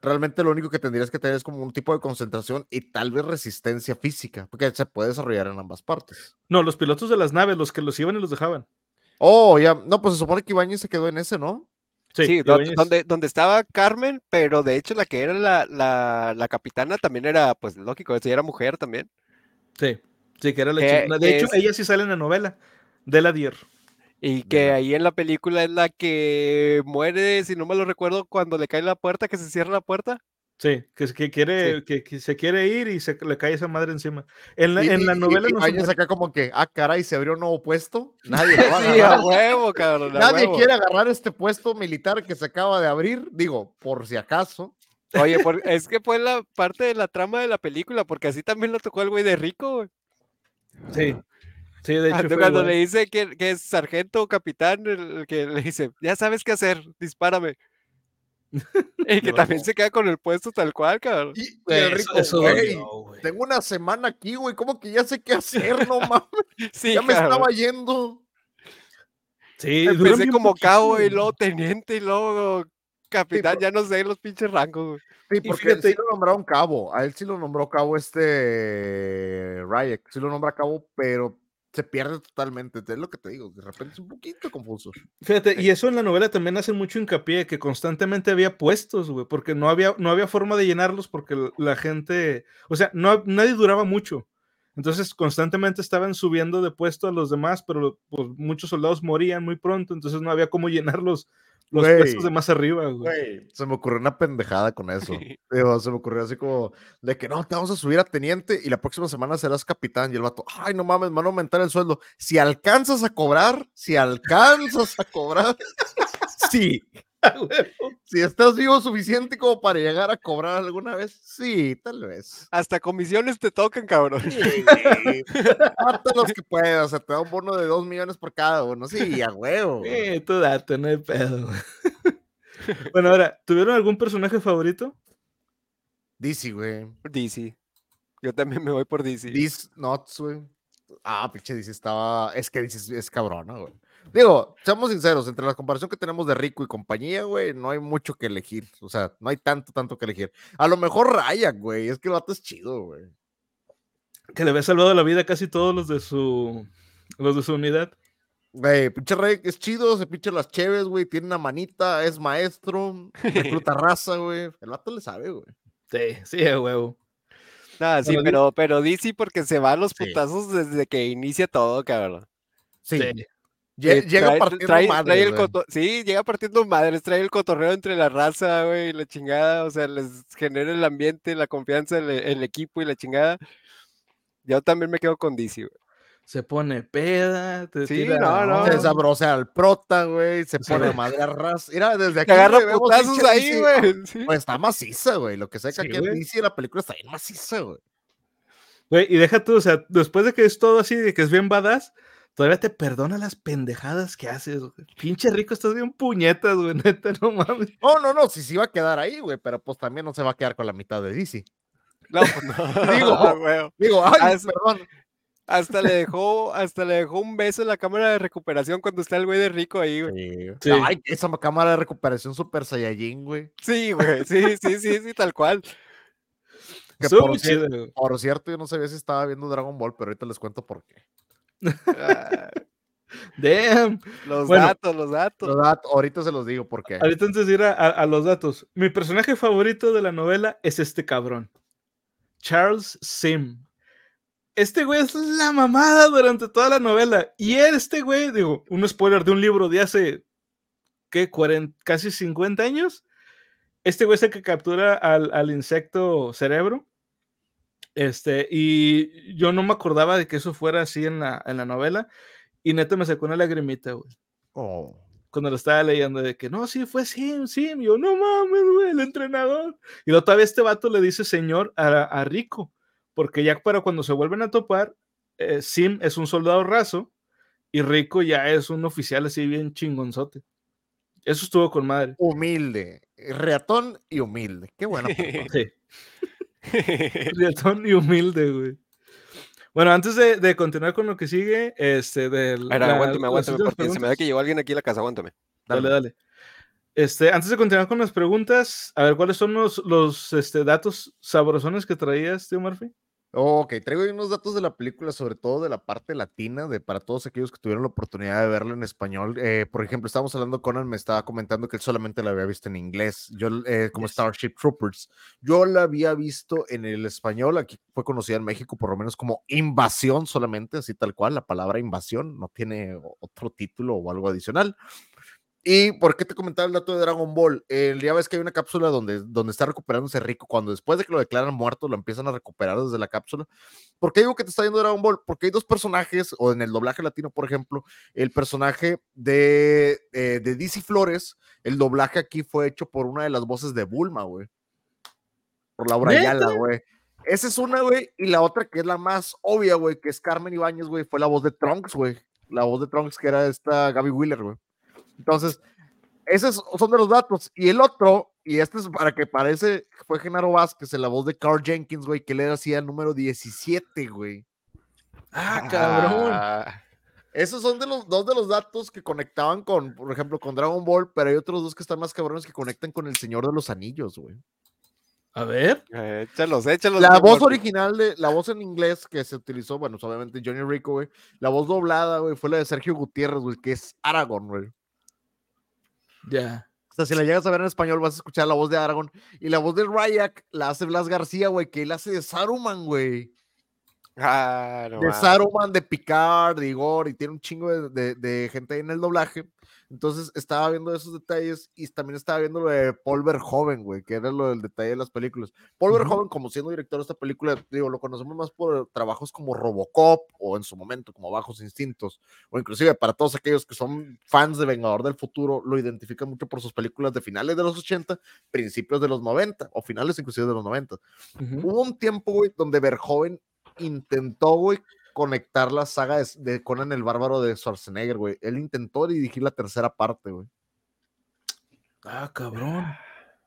Speaker 2: Realmente lo único que tendrías que tener es como un tipo de concentración y tal vez resistencia física, porque se puede desarrollar en ambas partes.
Speaker 3: No, los pilotos de las naves, los que los iban y los dejaban.
Speaker 2: Oh, ya, no, pues se supone que Ibañez se quedó en ese, ¿no?
Speaker 4: Sí, donde, donde estaba Carmen, pero de hecho la que era la, la, la capitana también era, pues lógico, ella era mujer también.
Speaker 3: Sí, sí, que era la
Speaker 4: Que-
Speaker 3: chingona. De hecho,
Speaker 4: es-
Speaker 3: ella sí sale en la novela de la Dier.
Speaker 4: Y que ahí en la película es la que muere, si no me lo recuerdo, cuando le cae la puerta, que se cierra la puerta.
Speaker 3: Sí, que, que quiere, que, que se quiere ir y se le cae esa madre encima. En la,
Speaker 2: Y-
Speaker 3: en la
Speaker 2: y- y-
Speaker 3: novela
Speaker 2: y
Speaker 3: no se
Speaker 2: Ibáñez
Speaker 3: muere.
Speaker 2: acá como que, ah, caray, se abrió un nuevo puesto. *laughs* Nadie lo va a
Speaker 4: Sí, a
Speaker 2: agarrar.
Speaker 4: huevo, cabrón. *laughs* a
Speaker 2: Nadie
Speaker 4: huevo.
Speaker 2: quiere agarrar este puesto militar que se acaba de abrir, digo, por si acaso.
Speaker 4: Oye, por- es que fue la parte de la trama de la película, porque así también lo tocó el güey de rico, güey.
Speaker 3: Sí, sí, de hecho.
Speaker 4: Cuando,
Speaker 3: fue
Speaker 4: le dice que, que es sargento o capitán, el, el que le dice, ya sabes qué hacer, dispárame. Y que
Speaker 2: No.
Speaker 4: también se queda con el puesto tal cual, cabrón.
Speaker 2: Y, y
Speaker 3: Güey,
Speaker 2: el
Speaker 3: eso-
Speaker 2: rico,
Speaker 3: eso
Speaker 2: "Güey,
Speaker 3: dolió, güey.
Speaker 2: tengo una semana aquí, güey, ¿cómo que ya sé qué hacer? No *laughs* mames,
Speaker 4: Sí,
Speaker 2: ya me
Speaker 4: cabrón.
Speaker 2: estaba yendo.
Speaker 3: Sí,
Speaker 4: Empecé como
Speaker 3: poquito,
Speaker 4: cabo y
Speaker 3: güey.
Speaker 4: luego teniente y luego capitán, ya no sé los pinches rangos, güey.
Speaker 2: Sí, porque
Speaker 3: fíjate-
Speaker 2: sí lo nombraron cabo. A él sí lo nombró cabo este Ryek. Sí lo nombra cabo, pero se pierde totalmente. Es lo que te digo. De repente es un poquito confuso.
Speaker 3: Fíjate, y eso en la novela también hace mucho hincapié, que constantemente había puestos, güey, porque no había, no había forma de llenarlos porque la gente, o sea, no, nadie duraba mucho. Entonces, constantemente estaban subiendo de puesto a los demás, pero pues, muchos soldados morían muy pronto, entonces no había cómo *laughs* llenar los, puestos de más arriba, güey.
Speaker 2: Se me ocurrió una pendejada con eso. *laughs* Digo, se me ocurrió así como de que no, te vamos a subir a teniente y la próxima semana serás capitán. Y el vato, ay, no mames, me van a aumentar el sueldo. Si alcanzas a cobrar, si alcanzas a cobrar, *laughs* sí. *laughs* Si estás vivo suficiente como para llegar a cobrar alguna vez, sí, tal vez.
Speaker 4: Hasta comisiones te tocan, cabrón.
Speaker 2: Sí, *laughs* mata los que puedas, o sea, te da un bono de dos millones por cada uno. Sí, a huevo.
Speaker 3: Eh, tú date, no hay pedo. *laughs* bueno, ahora, ¿tuvieron algún personaje favorito?
Speaker 2: DC, güey.
Speaker 4: DC. Yo también me voy por DC.
Speaker 2: These nuts, güey. Ah, pinche DC estaba. Es que DC es, es cabrona, güey. Digo, seamos sinceros, entre la comparación que tenemos de Rico y compañía, güey, no hay mucho que elegir. O sea, no hay tanto, tanto que elegir. A lo mejor Ryan, güey. Es que el vato es chido, güey.
Speaker 3: Que le había salvado la vida a casi todos los de su, los de su unidad.
Speaker 2: Güey, pinche Ryan es chido, se pinche las cheves, güey. Tiene una manita, es maestro, recluta *laughs* raza, güey. El vato le sabe, güey.
Speaker 3: Sí, sí, huevo.
Speaker 4: Ah, sí,
Speaker 3: di-
Speaker 4: pero, pero DC porque se va a los
Speaker 2: Sí.
Speaker 4: putazos desde que inicia todo, cabrón.
Speaker 2: Sí.
Speaker 3: Sí.
Speaker 4: Eh,
Speaker 2: Llega
Speaker 4: trae-
Speaker 2: partiendo
Speaker 4: trae- el Sí, llega partiendo madres, trae el cotorreo entre la raza, güey, y la chingada, o sea, les genera el ambiente, la confianza, el, el equipo y la chingada. Yo también me quedo con DC, güey.
Speaker 3: Se pone peda, te
Speaker 4: Sí,
Speaker 3: tira-
Speaker 4: no, no.
Speaker 2: Se desabrosea al prota, güey. Se
Speaker 3: Sí.
Speaker 2: pone a madre a ras. Mira, desde aquí.
Speaker 4: Te agarra putazos ahí, güey. sí.
Speaker 2: Pues está maciza, güey. Lo que sé que
Speaker 3: Sí,
Speaker 2: aquí. DC la película está bien maciza, güey.
Speaker 3: Güey, y deja tú, o sea, después de que es todo así, de que es bien badass, todavía te perdona las pendejadas que haces, güey. Pinche rico, estás bien puñetas, güey, *laughs* neta, no mames.
Speaker 2: No, no, no, sí, sí va a quedar ahí, güey, pero pues también no se va a quedar con la mitad de DC.
Speaker 4: No, pues no. *laughs*
Speaker 2: Digo, *laughs*
Speaker 4: güey.
Speaker 2: Digo, ay,
Speaker 4: es-
Speaker 2: perdón.
Speaker 4: Hasta le dejó, hasta le dejó un beso en la cámara de recuperación cuando está el güey de rico ahí, güey.
Speaker 2: Sí.
Speaker 3: Sí.
Speaker 2: Ay, esa cámara de recuperación Super Saiyajin, güey.
Speaker 4: Sí, güey, sí, sí, sí, sí, tal cual.
Speaker 2: Que
Speaker 3: chido,
Speaker 2: por cierto, yo no sabía si estaba viendo Dragon Ball, pero ahorita les cuento por qué.
Speaker 4: Ah,
Speaker 3: Damn.
Speaker 4: los
Speaker 3: Bueno.
Speaker 4: datos, los datos.
Speaker 2: Los ahorita se los digo por qué.
Speaker 3: Ahorita antes de ir a, a- a los datos, mi personaje favorito de la novela es este cabrón, Charles Sim. este güey es la mamada durante toda la novela. Y este güey, digo, un spoiler de un libro de hace, ¿qué? 40, casi 50 años. Este güey es el que captura al, al insecto cerebro. Este, y yo no me acordaba de que eso fuera así en la, en la novela. Y neta me sacó una lagrimita, güey.
Speaker 2: Oh.
Speaker 3: Cuando lo estaba leyendo, de que no, sí, fue Sim, Sim. Y yo, no mames, güey, el entrenador. Y luego todavía este vato le dice señor a, a Rico, porque ya para cuando se vuelven a topar, eh, Sim es un soldado raso y Rico ya es un oficial así bien chingonzote. Eso estuvo con madre.
Speaker 2: Humilde, reatón y humilde. Qué bueno. *laughs*
Speaker 3: Sí. *laughs* Reatón y humilde, güey. Bueno, antes de, de, continuar con lo que sigue, este, del.
Speaker 4: Ahora, aguántame, aguántame, porque preguntas. se me da que llegó alguien aquí a la casa, aguántame.
Speaker 3: Dale, dale. Este, antes de continuar con las preguntas, a ver, ¿cuáles son los, los este, datos sabrosones que traías, tío Murphy?
Speaker 2: Ok, traigo unos datos de la película, sobre todo de la parte latina, de para todos aquellos que tuvieron la oportunidad de verla en español. Eh, por ejemplo, estábamos hablando, Conan me estaba comentando que él solamente la había visto en inglés, yo eh, como yes. Starship Troopers. Yo la había visto en el español, aquí fue conocida en México por lo menos como Invasión solamente, así tal cual, la palabra invasión, no tiene otro título o algo adicional. ¿Y por qué te comentaba el dato de Dragon Ball? El día ves que hay una cápsula donde, donde está recuperándose Rico, cuando después de que lo declaran muerto, lo empiezan a recuperar desde la cápsula. ¿Por qué digo que te está yendo Dragon Ball? Porque hay dos personajes, o en el doblaje latino, por ejemplo, el personaje de, eh, de DC Flores, el doblaje aquí fue hecho por una de las voces de Bulma, güey. Por Laura Ayala, güey. Esa es una, güey, y la otra que es la más obvia, güey, que es Carmen Ibáñez, güey, fue la voz de Trunks, güey. La voz de Trunks que era esta Gaby Wheeler, güey. Entonces, esos son de los datos. Y el otro, y este es para que parece, fue Genaro Vázquez, la voz de Carl Jenkins, güey, que le hacía el número 17, güey.
Speaker 3: Ah, cabrón. Ah,
Speaker 2: esos son de los dos de los datos que conectaban con, por ejemplo, con Dragon Ball, pero hay otros dos que están más cabrones que conectan con El Señor de los Anillos, güey.
Speaker 3: A ver.
Speaker 4: Eh, échalos, échalos.
Speaker 2: La voz original de, la voz en inglés que se utilizó, bueno, obviamente Johnny Rico, güey. La voz doblada, güey, fue la de Sergio Gutiérrez, güey, que es Aragorn, güey.
Speaker 3: Ya. Yeah.
Speaker 2: O sea, si la llegas a ver en español, vas a escuchar la voz de Aragorn. Y la voz de Ryak la hace Blas García, güey, que él hace de Saruman, güey.
Speaker 4: Ah, no,
Speaker 2: de Saruman, de Picard, de Igor, y tiene un chingo de, de, de, gente ahí en el doblaje. Entonces estaba viendo esos detalles y también estaba viendo lo de Paul Verhoeven, güey, que era lo del detalle de las películas. Paul uh -huh. Verhoeven, como siendo director de esta película, digo, lo conocemos más por trabajos como Robocop o en su momento como Bajos Instintos, o inclusive para todos aquellos que son fans de Vengador del Futuro, lo identifican mucho por sus películas de finales de los 80, principios de los 90, o finales inclusive de los 90. Uh -huh. Hubo un tiempo, güey, donde Verhoeven intentó, güey, conectar la saga de, de, Conan el Bárbaro de Schwarzenegger, güey. Él intentó dirigir la tercera parte, güey.
Speaker 3: Ah, cabrón.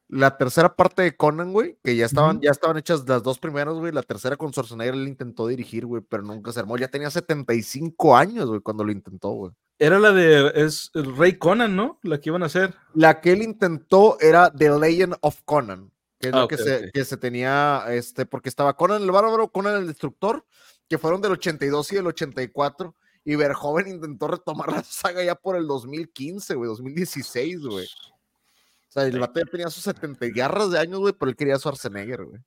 Speaker 2: La tercera parte de Conan, güey, que ya estaban, uh -huh. ya estaban hechas las dos primeras, güey. La tercera con Schwarzenegger él intentó dirigir, güey, pero nunca se armó. Ya tenía 75 años, güey, cuando lo intentó, güey.
Speaker 3: Era la de es el Rey Conan, ¿no? La que iban a hacer.
Speaker 2: La que él intentó era The Legend of Conan, que es ah, lo okay, que, se, que se tenía, este, porque estaba Conan el Bárbaro, Conan el Destructor, que fueron del 82 y del 84, y Verjoven intentó retomar la saga ya por el 2015, güey, 2016, güey. O sea, el vato ya tenía sus 70 garras de años, güey, pero él quería a Schwarzenegger, güey.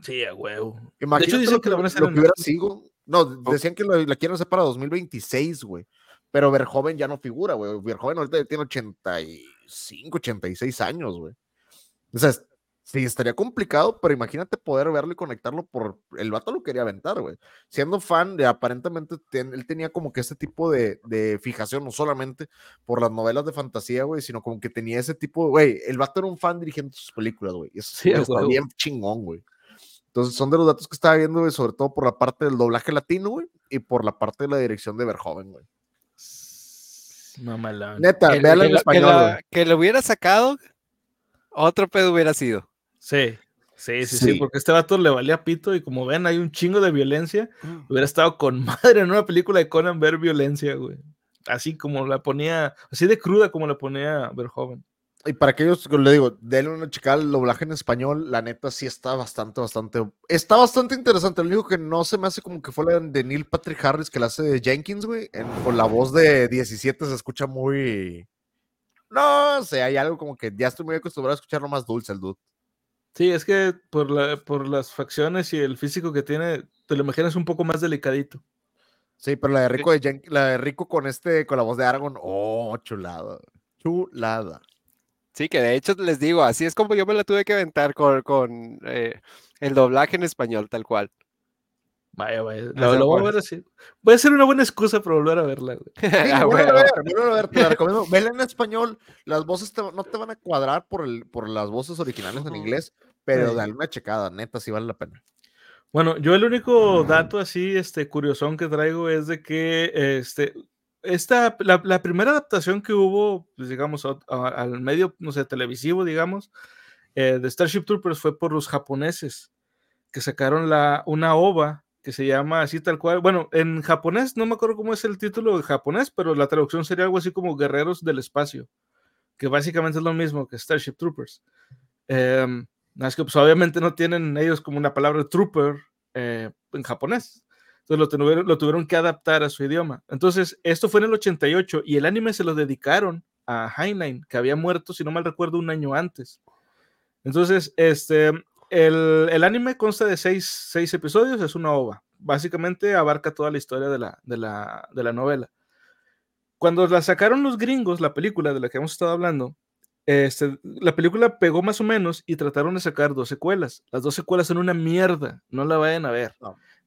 Speaker 3: Sí, a huevo.
Speaker 2: Imagínate de hecho, dicen que lo van a hacer lo que hubiera sido. No, decían que lo, la quieren hacer para 2026, güey. Pero Verjoven ya no figura, güey. Verjoven ahorita tiene 85, 86 años, güey. O sea, Sí, estaría complicado, pero imagínate poder verlo y conectarlo por. El vato lo quería aventar, güey. Siendo fan de aparentemente, ten, él tenía como que este tipo de, de, fijación, no solamente por las novelas de fantasía, güey, sino como que tenía ese tipo, güey. El vato era un fan dirigiendo sus películas, güey. Eso sí, está bien chingón, güey. Entonces, son de los datos que estaba viendo, güey, sobre todo por la parte del doblaje latino, güey, y por la parte de la dirección de Verjoven, güey.
Speaker 3: Mamalón.
Speaker 2: Neta, véala en español.
Speaker 4: Que, la, que lo hubiera sacado, otro pedo hubiera sido.
Speaker 3: Sí, sí, sí, sí, sí, porque este vato le valía pito y como ven, hay un chingo de violencia. Mm. Hubiera estado con *laughs* madre en una película de Conan ver violencia, güey. Así como la ponía, así de cruda como la ponía Verhoeven.
Speaker 2: Y para aquellos que le digo, denle una chica al doblaje en español, la neta sí está bastante, bastante, está bastante interesante. Lo único que no se me hace como que fue la de Neil Patrick Harris que la hace de Jenkins, güey. Con la voz de 17 se escucha muy, no sé, hay algo como que ya estoy muy acostumbrado a escucharlo más dulce el dude.
Speaker 3: Sí, es que por, la, por las facciones y el físico que tiene, te lo imaginas un poco más delicadito.
Speaker 2: Sí, pero la de Rico, de la de Rico con este, con la voz de Aragorn, oh, chulada, chulada.
Speaker 4: Sí, que de hecho les digo, así es como yo me la tuve que aventar con, con eh, el doblaje en español, tal cual.
Speaker 3: Vaya, vaya. Lo, voy a ver así. Voy a ser una buena excusa para volver a verla. Güey. *laughs*
Speaker 2: Sí, a ver, a ver, te la recomiendo. Vela en español. Las voces no te van a cuadrar por, el, por las voces originales en inglés, pero dale una checada, neta, sí vale la pena.
Speaker 3: Bueno, yo el único dato así, este, curiosón que traigo es de que, este, esta, la, primera adaptación que hubo, pues, digamos, al medio, no sé, televisivo, digamos, eh, de Starship Troopers fue por los japoneses, que sacaron la, una ova que se llama así tal cual. Bueno, en japonés, no me acuerdo cómo es el título en japonés, pero la traducción sería algo así como Guerreros del Espacio, que básicamente es lo mismo que Starship Troopers. Eh, es que pues, obviamente no tienen ellos como una palabra trooper eh, en japonés. Entonces lo tuvieron, lo tuvieron que adaptar a su idioma. Entonces, esto fue en el 88 y el anime se lo dedicaron a Heinlein, que había muerto, si no mal recuerdo, un año antes. Entonces, este, el, el anime consta de seis, seis, episodios, es una ova. Básicamente abarca toda la historia de la, de la, de la novela. Cuando la sacaron los gringos, la película de la que hemos estado hablando, este, la película pegó más o menos y trataron de sacar dos secuelas. Las dos secuelas son una mierda, no la vayan a ver.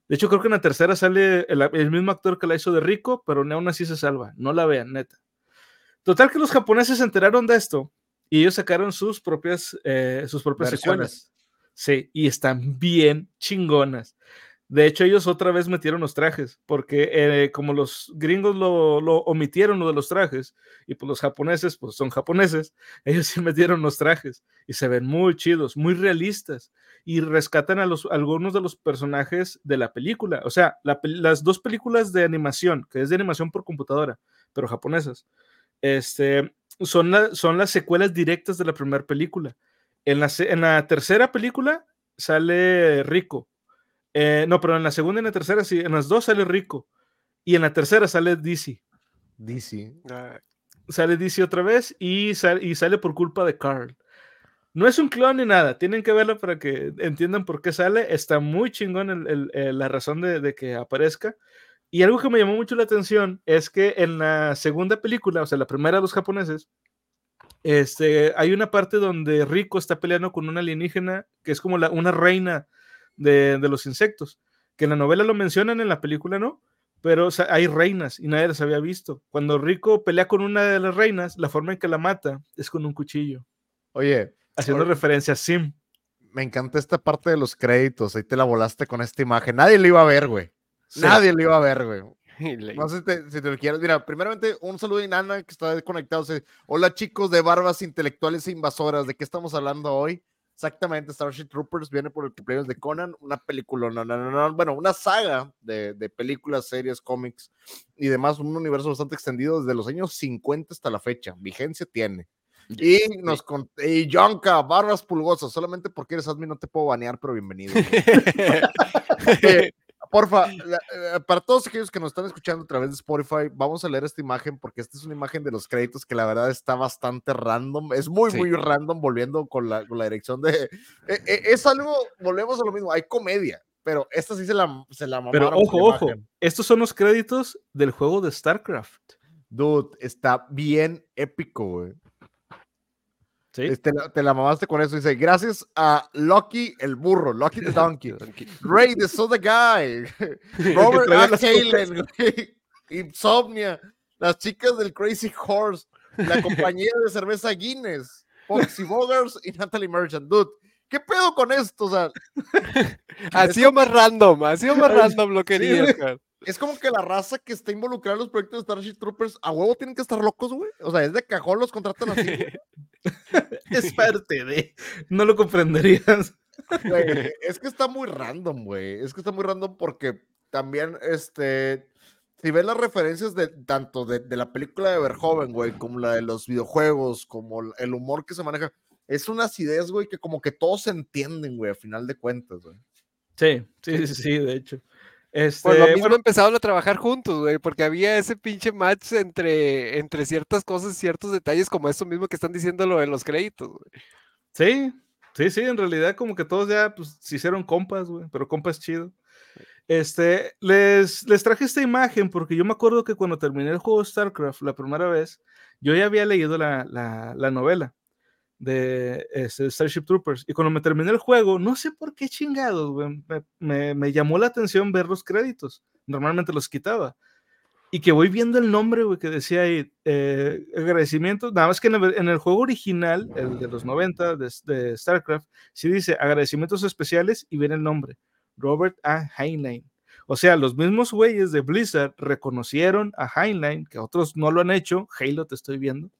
Speaker 3: De hecho, creo que en la tercera sale el, mismo actor que la hizo de Rico, pero aún así se salva. No la vean, neta. Total que los japoneses se enteraron de esto y ellos sacaron sus propias, eh, sus propias secuelas. Sí, y están bien chingonas. De hecho, ellos otra vez metieron los trajes, porque eh, como los gringos lo, omitieron lo de los trajes, y pues los japoneses, pues son japoneses, *laughs* ellos sí metieron los trajes, y se ven muy chidos, muy realistas, y rescatan a, los, algunos de los personajes de la película. O sea, las dos películas de animación, que es de animación por computadora, pero japonesas, este, son, son las secuelas directas de la primera película. En la, en la tercera película sale Rico, eh, no, pero en la segunda y en la tercera sí, en las dos sale Rico. Y en la tercera sale DC.
Speaker 2: DC.
Speaker 3: Ah. Sale DC otra vez y, y sale por culpa de Carl. No es un clon ni nada, tienen que verlo para que entiendan por qué sale. Está muy chingón la razón de, que aparezca. Y algo que me llamó mucho la atención es que en la segunda película, o sea, la primera de los japoneses, este, hay una parte donde Rico está peleando con una alienígena que es como la, una reina de, los insectos, que en la novela lo mencionan, en la película no, pero hay reinas y nadie las había visto. Cuando Rico pelea con una de las reinas, la forma en que la mata es con un cuchillo.
Speaker 2: Oye,
Speaker 3: haciendo referencia a Sim.
Speaker 2: Me encanta esta parte de los créditos, ahí te la volaste con esta imagen. Nadie lo iba a ver, güey. Nadie lo iba a ver, güey. No sé si te, lo quieres. Mira, primeramente, un saludo a Inana que está conectado. Hola, chicos de barbas intelectuales e invasoras. ¿De qué estamos hablando hoy? Exactamente, Starship Troopers viene por el cumpleaños de Conan, una película, no, no, no, bueno, una saga de, de, películas, series, cómics y demás, un universo bastante extendido desde los años 50 hasta la fecha, vigencia tiene. Y nos y Jonka, barras pulgosas, solamente porque eres admin no te puedo banear, pero bienvenido. *laughs* *laughs* porfa, eh, para todos aquellos que nos están escuchando a través de Spotify, vamos a leer esta imagen porque esta es una imagen de los créditos que la verdad está bastante random. Es muy, muy random volviendo con la, con la dirección de... Eh, eh, es algo, volvemos a lo mismo, hay comedia, pero esta sí se la, se la
Speaker 3: Pero ojo, ojo, estos son los créditos del juego de StarCraft.
Speaker 2: Dude, está bien épico, güey. Te, la, mamaste con eso. Dice, gracias a Lucky el burro, Lucky the *laughs* donkey, Ray the soda guy, *laughs* *laughs* Robert A. Kalen, Insomnia, las chicas del Crazy Horse, la compañía de cerveza Guinness, Foxy Bogers y Natalie Merchant. Dude, ¿qué pedo con esto? O sea,
Speaker 4: ha sido más random, ha sido más random lo que
Speaker 2: es como que la raza que está involucrada en los proyectos de Starship Troopers a huevo tienen que estar locos, güey. O sea, es de cajón los contratan así. *laughs*
Speaker 3: es parte de. No lo comprenderías.
Speaker 2: es que está muy random, güey. Es que está muy random porque también, este. Si ves las referencias de tanto de, la película de Verhoeven, güey, como la de los videojuegos, como el humor que se maneja, es una acidez, güey, que como que todos se entienden, güey, a final de cuentas, güey.
Speaker 3: Sí, sí, sí, sí, de hecho.
Speaker 4: Este, pues lo mismo empezaron a trabajar juntos, güey, porque había ese pinche match entre, entre ciertas cosas, ciertos detalles, como eso mismo que están diciendo lo de los créditos, güey.
Speaker 3: Sí, sí, sí, en realidad como que todos ya pues, se hicieron compas, güey, pero compas chido. Este, les, les traje esta imagen porque yo me acuerdo que cuando terminé el juego StarCraft la primera vez, yo ya había leído la, la, la novela de este, Starship Troopers. Y cuando me terminé el juego, no sé por qué chingados, me, me, me, llamó la atención ver los créditos. Normalmente los quitaba. Y que voy viendo el nombre, güey, que decía ahí, eh, agradecimientos. Nada más que en el, en el, juego original, el de los 90 de, de, StarCraft, sí dice agradecimientos especiales y viene el nombre, Robert A. Heinlein. O sea, los mismos güeyes de Blizzard reconocieron a Heinlein, que otros no lo han hecho. Halo, te estoy viendo.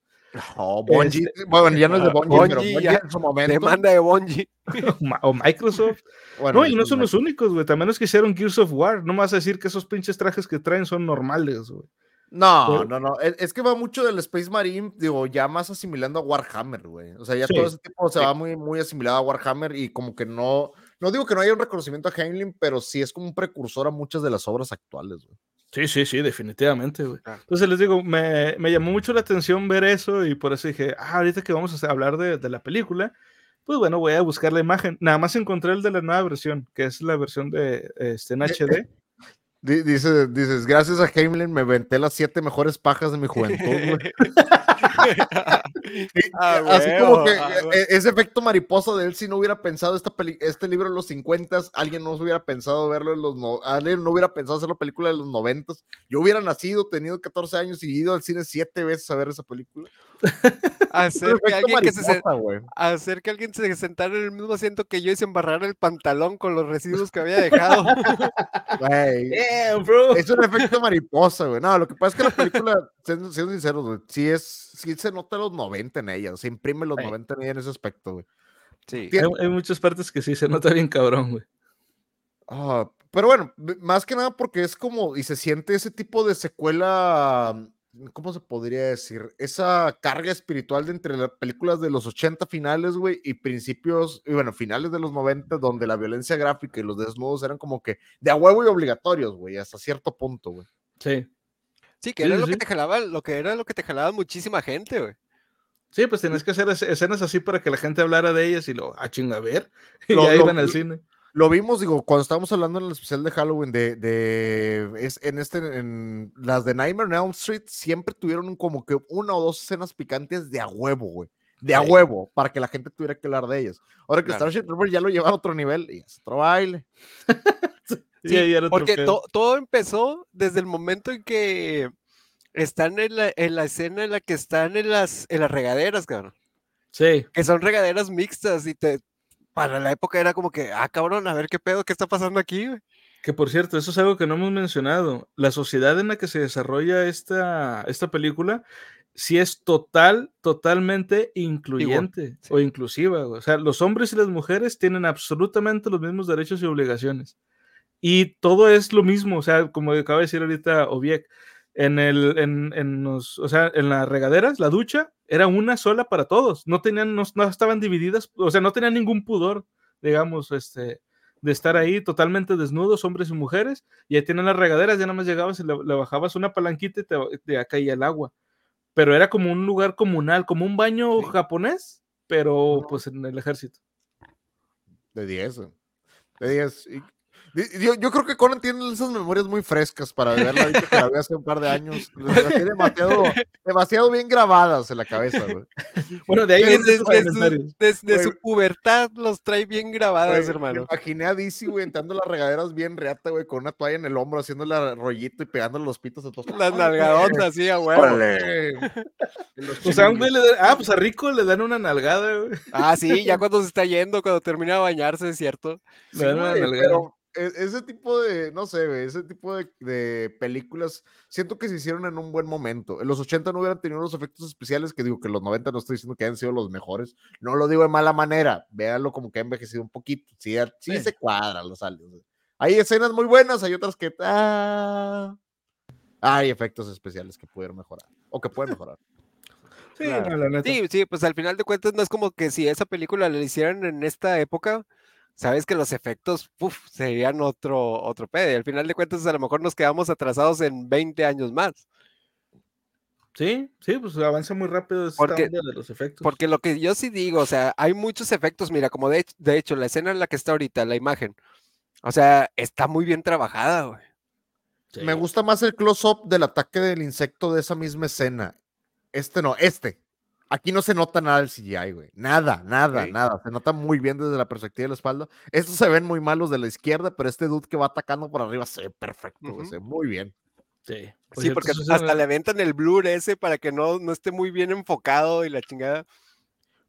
Speaker 2: Oh, Bungie. Este, bueno, ya no es de Bungie, Bungie pero Bungie
Speaker 4: ya en su momento. Demanda de Bungie. *laughs*
Speaker 3: o Microsoft. Bueno, no, y no son los únicos, güey. También los que hicieron Gears of War. No me vas a decir que esos pinches trajes que traen son normales, güey.
Speaker 2: No, no, no. Es, que va mucho del Space Marine, digo, ya más asimilando a Warhammer, güey. O sea, ya sí, todo ese tipo se va muy, muy asimilado a Warhammer y como que no. No digo que no haya un reconocimiento a Heinlein, pero sí es como un precursor a muchas de las obras actuales, güey.
Speaker 3: Sí, sí, sí, definitivamente, güey. Entonces les digo, me, me, llamó mucho la atención ver eso y por eso dije, ah, ahorita que vamos a hablar de, de, la película, pues bueno, voy a buscar la imagen. Nada más encontré el de la nueva versión, que es la versión de este, en HD.
Speaker 2: Dice, dices, gracias a Heimlin me venté las siete mejores pajas de mi juventud, güey. *laughs* ah, Así como que ah, bueno. ese efecto mariposa de él, si no hubiera pensado esta peli este libro en los 50, alguien no hubiera pensado verlo en los no alguien no hubiera pensado hacer la película de los 90. Yo hubiera nacido, tenido 14 años y ido al cine siete veces a ver esa película.
Speaker 4: Hacer, que alguien que se, hacer que alguien se sentara en el mismo asiento que yo y se embarrara el pantalón con los residuos que había dejado. *laughs*
Speaker 2: Wey, yeah, bro. Es un efecto mariposa, güey. No, lo que pasa es que la película, siendo, siendo sinceros, güey, sí es, sí se nota los 90 en ella, se imprime los sí. 90 en ella en ese aspecto, güey.
Speaker 3: Sí. Hay, hay, muchas partes que sí se nota bien cabrón, güey.
Speaker 2: Uh, pero bueno, más que nada porque es como, y se siente ese tipo de secuela ¿cómo se podría decir? Esa carga espiritual de entre las películas de los 80 finales, güey, y principios, y bueno, finales de los 90, donde la violencia gráfica y los desnudos eran como que de a huevo y obligatorios, güey, hasta cierto punto, güey.
Speaker 3: Sí.
Speaker 4: Sí, que era sí, lo sí. que te jalaba, lo que era lo que te jalaba muchísima gente, güey.
Speaker 3: Sí, pues tenías que hacer escenas así para que la gente hablara de ellas y lo, ah, chinga, a ver, *laughs* y lo, ya lo, iban al cine
Speaker 2: lo vimos, digo, cuando estábamos hablando en el especial de Halloween, de, de es, en este, en las de Nightmare on Elm Street, siempre tuvieron como que una o dos escenas picantes de a huevo, güey. De a huevo, para que la gente tuviera que hablar de ellas. Ahora que claro. Starship Trooper ya lo lleva a otro nivel y es otro baile. *laughs*
Speaker 4: sí, sí, porque to, todo empezó desde el momento en que están en la, en la escena en la que están en las, en las regaderas, cabrón.
Speaker 3: Sí.
Speaker 4: Que son regaderas mixtas y te, para la época era como que, ah, cabrón, a ver qué pedo, qué está pasando aquí, güey.
Speaker 3: Que por cierto, eso es algo que no hemos mencionado. La sociedad en la que se desarrolla esta, esta película sí es total, totalmente incluyente Igual, sí. o inclusiva. O sea, los hombres y las mujeres tienen absolutamente los mismos derechos y obligaciones. Y todo es lo mismo, o sea, como acaba de decir ahorita Obiek, en, el, en, en, los, o sea, en las regaderas, la ducha era una sola para todos, no tenían, no, no, estaban divididas, o sea, no tenían ningún pudor, digamos, este, de estar ahí totalmente desnudos, hombres y mujeres, y ahí tienen las regaderas, ya nada más llegabas y le, le bajabas una palanquita y te, te, caía el agua, pero era como un lugar comunal, como un baño sí. japonés, pero pues en el ejército.
Speaker 2: De 10, de 10. Yo, yo, creo que Conan tiene esas memorias muy frescas para verla ahorita que la vi hace un par de años. *laughs* Las tiene demasiado, demasiado bien grabadas en la cabeza, güey.
Speaker 4: Bueno, de ahí desde, desde, su, desde su, pubertad los trae bien grabadas,
Speaker 2: wey,
Speaker 4: hermano.
Speaker 2: Me imaginé a DC, güey, entrando las regaderas bien reata, güey, con una toalla en el hombro, haciéndole rollito y pegándole los pitos a todos.
Speaker 4: Las nalgadotas, sí, güey.
Speaker 3: O sea, güey le da, ah, pues a Rico le dan una nalgada, güey.
Speaker 4: Ah, sí, ya *laughs* cuando se está yendo, cuando termina de bañarse, es cierto.
Speaker 2: Sí, le dan una nalgada. Pero ese tipo de, no sé, ese tipo de, de, películas, siento que se hicieron en un buen momento. En los 80 no hubieran tenido los efectos especiales, que digo que los 90 no estoy diciendo que hayan sido los mejores, no lo digo de mala manera, véanlo como que ha envejecido un poquito, sí, sí, sí. se cuadran los aliens. Hay escenas muy buenas, hay otras que... Ah, hay efectos especiales que pudieron mejorar, o que pueden mejorar.
Speaker 4: Sí, claro. sí, sí, pues al final de cuentas no es como que si esa película la hicieran en esta época, sabes que los efectos uf, serían otro, otro pedo. Y al final de cuentas, a lo mejor nos quedamos atrasados en 20 años más.
Speaker 3: Sí, sí, pues avanza muy rápido esta
Speaker 4: porque,
Speaker 3: de los efectos.
Speaker 4: Porque lo que yo sí digo, o sea, hay muchos efectos, mira, como de, de hecho, la escena en la que está ahorita, la imagen, O sea, está muy bien trabajada, güey.
Speaker 3: Sí.
Speaker 2: Me gusta más el close-up del ataque del insecto de esa misma escena. Este no, este. Aquí no se nota nada del CGI, güey. Nada, nada, nada. Se nota muy bien desde la perspectiva de la espalda. Estos se ven muy malos de la izquierda, pero este dude que va atacando por arriba se ve perfecto, güey,
Speaker 4: Ujú.
Speaker 2: se ve muy bien.
Speaker 3: Sí,
Speaker 4: Sí,
Speaker 3: cierto,
Speaker 4: porque hasta le aventan el blur ese para que no, no esté muy bien enfocado y la chingada.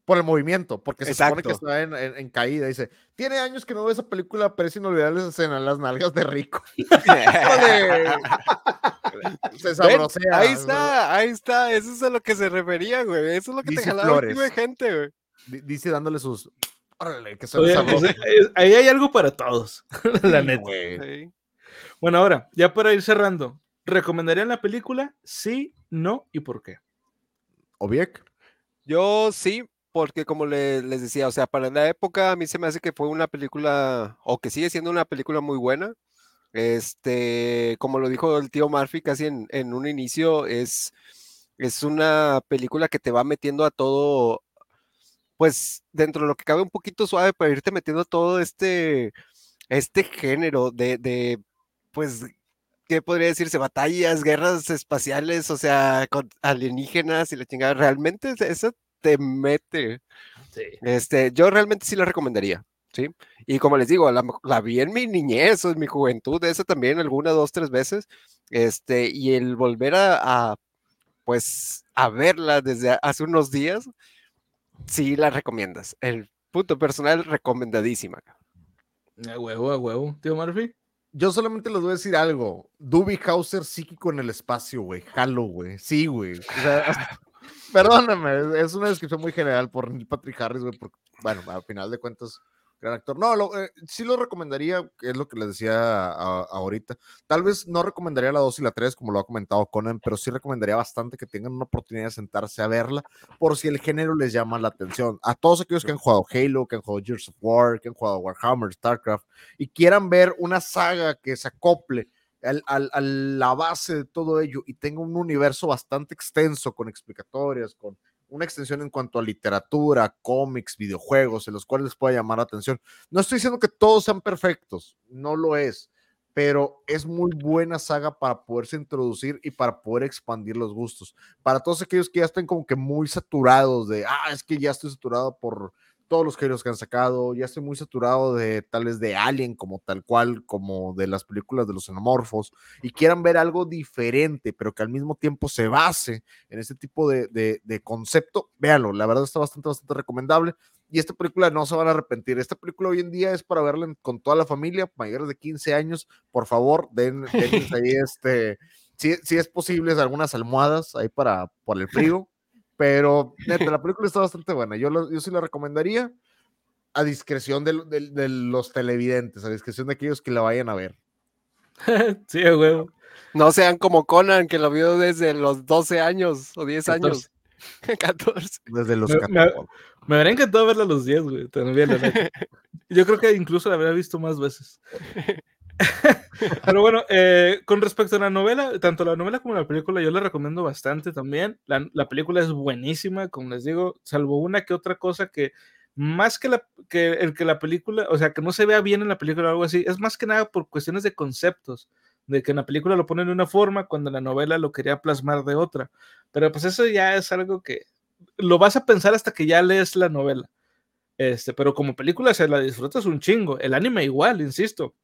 Speaker 2: Por el movimiento, porque se supone que está en, en- en caída. Dice, tiene años que no veo esa película, pero es inolvidable esa escena, las nalgas de rico. *laughs* *laughs* *laughs* Se
Speaker 4: Ven,
Speaker 2: sabrosea.
Speaker 4: ahí está, ahí está, eso es a lo que se refería, güey. Eso es lo que
Speaker 2: Dice
Speaker 4: te jalaba un chingo de
Speaker 2: Flores.
Speaker 4: gente, güey.
Speaker 2: di- Dice dándole sus... Órale, que
Speaker 3: Oye, es- es- ahí hay algo para todos, *laughs* la
Speaker 2: Sí,
Speaker 3: neta.
Speaker 4: Sí.
Speaker 3: Bueno, ahora, ya para ir cerrando, ¿recomendarían la película? Sí, no y por qué?
Speaker 2: Obiek.
Speaker 4: Yo sí, porque como le- les decía, o sea, para la época a mí se me hace que fue una película, o que sigue siendo una película muy buena. Este, como lo dijo el tío Murphy casi en, en un inicio, es, es una película que te va metiendo a todo, pues dentro de lo que cabe un poquito suave para irte metiendo a todo este, este género de, de, pues, ¿qué podría decirse? Batallas, guerras espaciales, o sea, con alienígenas y la chingada. Realmente es- eso te mete.
Speaker 3: Sí.
Speaker 4: Este, yo realmente sí la recomendaría, ¿sí? Y como les digo, la, la vi en mi niñez en mi juventud, esa también, alguna, dos, tres veces. Este, y el volver a, a, pues, a verla desde hace unos días, sí la recomiendas. El punto personal, recomendadísima.
Speaker 3: A huevo, a huevo. Tío Murphy.
Speaker 2: Yo solamente les voy a decir algo. Duby Hauser psíquico en el espacio, güey. Jalo, güey. Sí, güey. O sea, *laughs* perdóname, es una descripción muy general por Neil Patrick Harris, güey. porque, Bueno, al final de cuentas, gran actor. No, lo, eh, sí lo recomendaría, es lo que les decía a- ahorita. Tal vez no recomendaría la 2 y la 3, como lo ha comentado Conan, pero sí recomendaría bastante que tengan una oportunidad de sentarse a verla, por si el género les llama la atención. A todos aquellos que han jugado Halo, que han jugado Gears of War, que han jugado Warhammer, StarCraft, y quieran ver una saga que se acople al- al- a la base de todo ello y tenga un universo bastante extenso con explicatorias, con una extensión en cuanto a literatura, cómics, videojuegos, en los cuales les pueda llamar la atención. No estoy diciendo que todos sean perfectos, no lo es, pero es muy buena saga para poderse introducir y para poder expandir los gustos. Para todos aquellos que ya estén como que muy saturados de, ah, es que ya estoy saturado por todos los géneros que han sacado, ya estoy muy saturado de tales de Alien como tal cual, como de las películas de los xenomorfos, y quieran ver algo diferente, pero que al mismo tiempo se base en este tipo de, de, de concepto, véanlo, la verdad está bastante, bastante recomendable. Y esta película no se van a arrepentir. Esta película hoy en día es para verla con toda la familia, mayores de 15 años. Por favor, den, *laughs* denles ahí este, si, si es posible, algunas almohadas ahí para por el frío. Pero neta, *laughs* la película está bastante buena. Yo, lo- yo sí la recomendaría a discreción de, de- de los televidentes, a discreción de aquellos que la vayan a ver. *laughs*
Speaker 3: sí, huevo.
Speaker 4: No sean como Conan, que lo vio desde los 12 años o 10 años. *laughs* 14.
Speaker 2: Desde los
Speaker 3: Me- me-
Speaker 2: 14.
Speaker 3: Me habría encantado verla a los 10, güey. También. Yo creo que incluso la habría visto más veces. *laughs* Pero bueno, eh, con respecto a la novela, tanto la novela como la película, yo la recomiendo bastante también. La, la película es buenísima, como les digo, salvo una que otra cosa que más que, la, el que la película, o sea, que no se vea bien en la película o algo así, es más que nada por cuestiones de conceptos, de que en la película lo ponen de una forma cuando la novela lo quería plasmar de otra. Pero pues eso ya es algo que lo vas a pensar hasta que ya lees la novela. Este, pero como película se la disfrutas un chingo. El anime igual, insisto.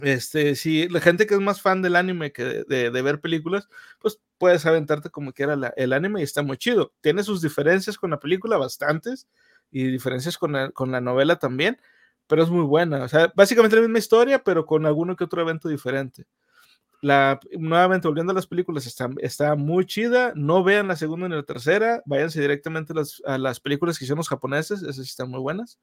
Speaker 3: Este, si la gente que es más fan del anime que de, ver películas, pues puedes aventarte como quiera la, el anime y está muy chido. Tiene sus diferencias con la película, bastantes, y diferencias con la, con la novela también, pero es muy buena. O sea, básicamente la misma historia, pero con alguno que otro evento diferente. La, nuevamente, volviendo a las películas, está, muy chida. No vean la segunda ni la tercera. Váyanse directamente las, a las películas que hicieron los japoneses. Esas están muy buenas.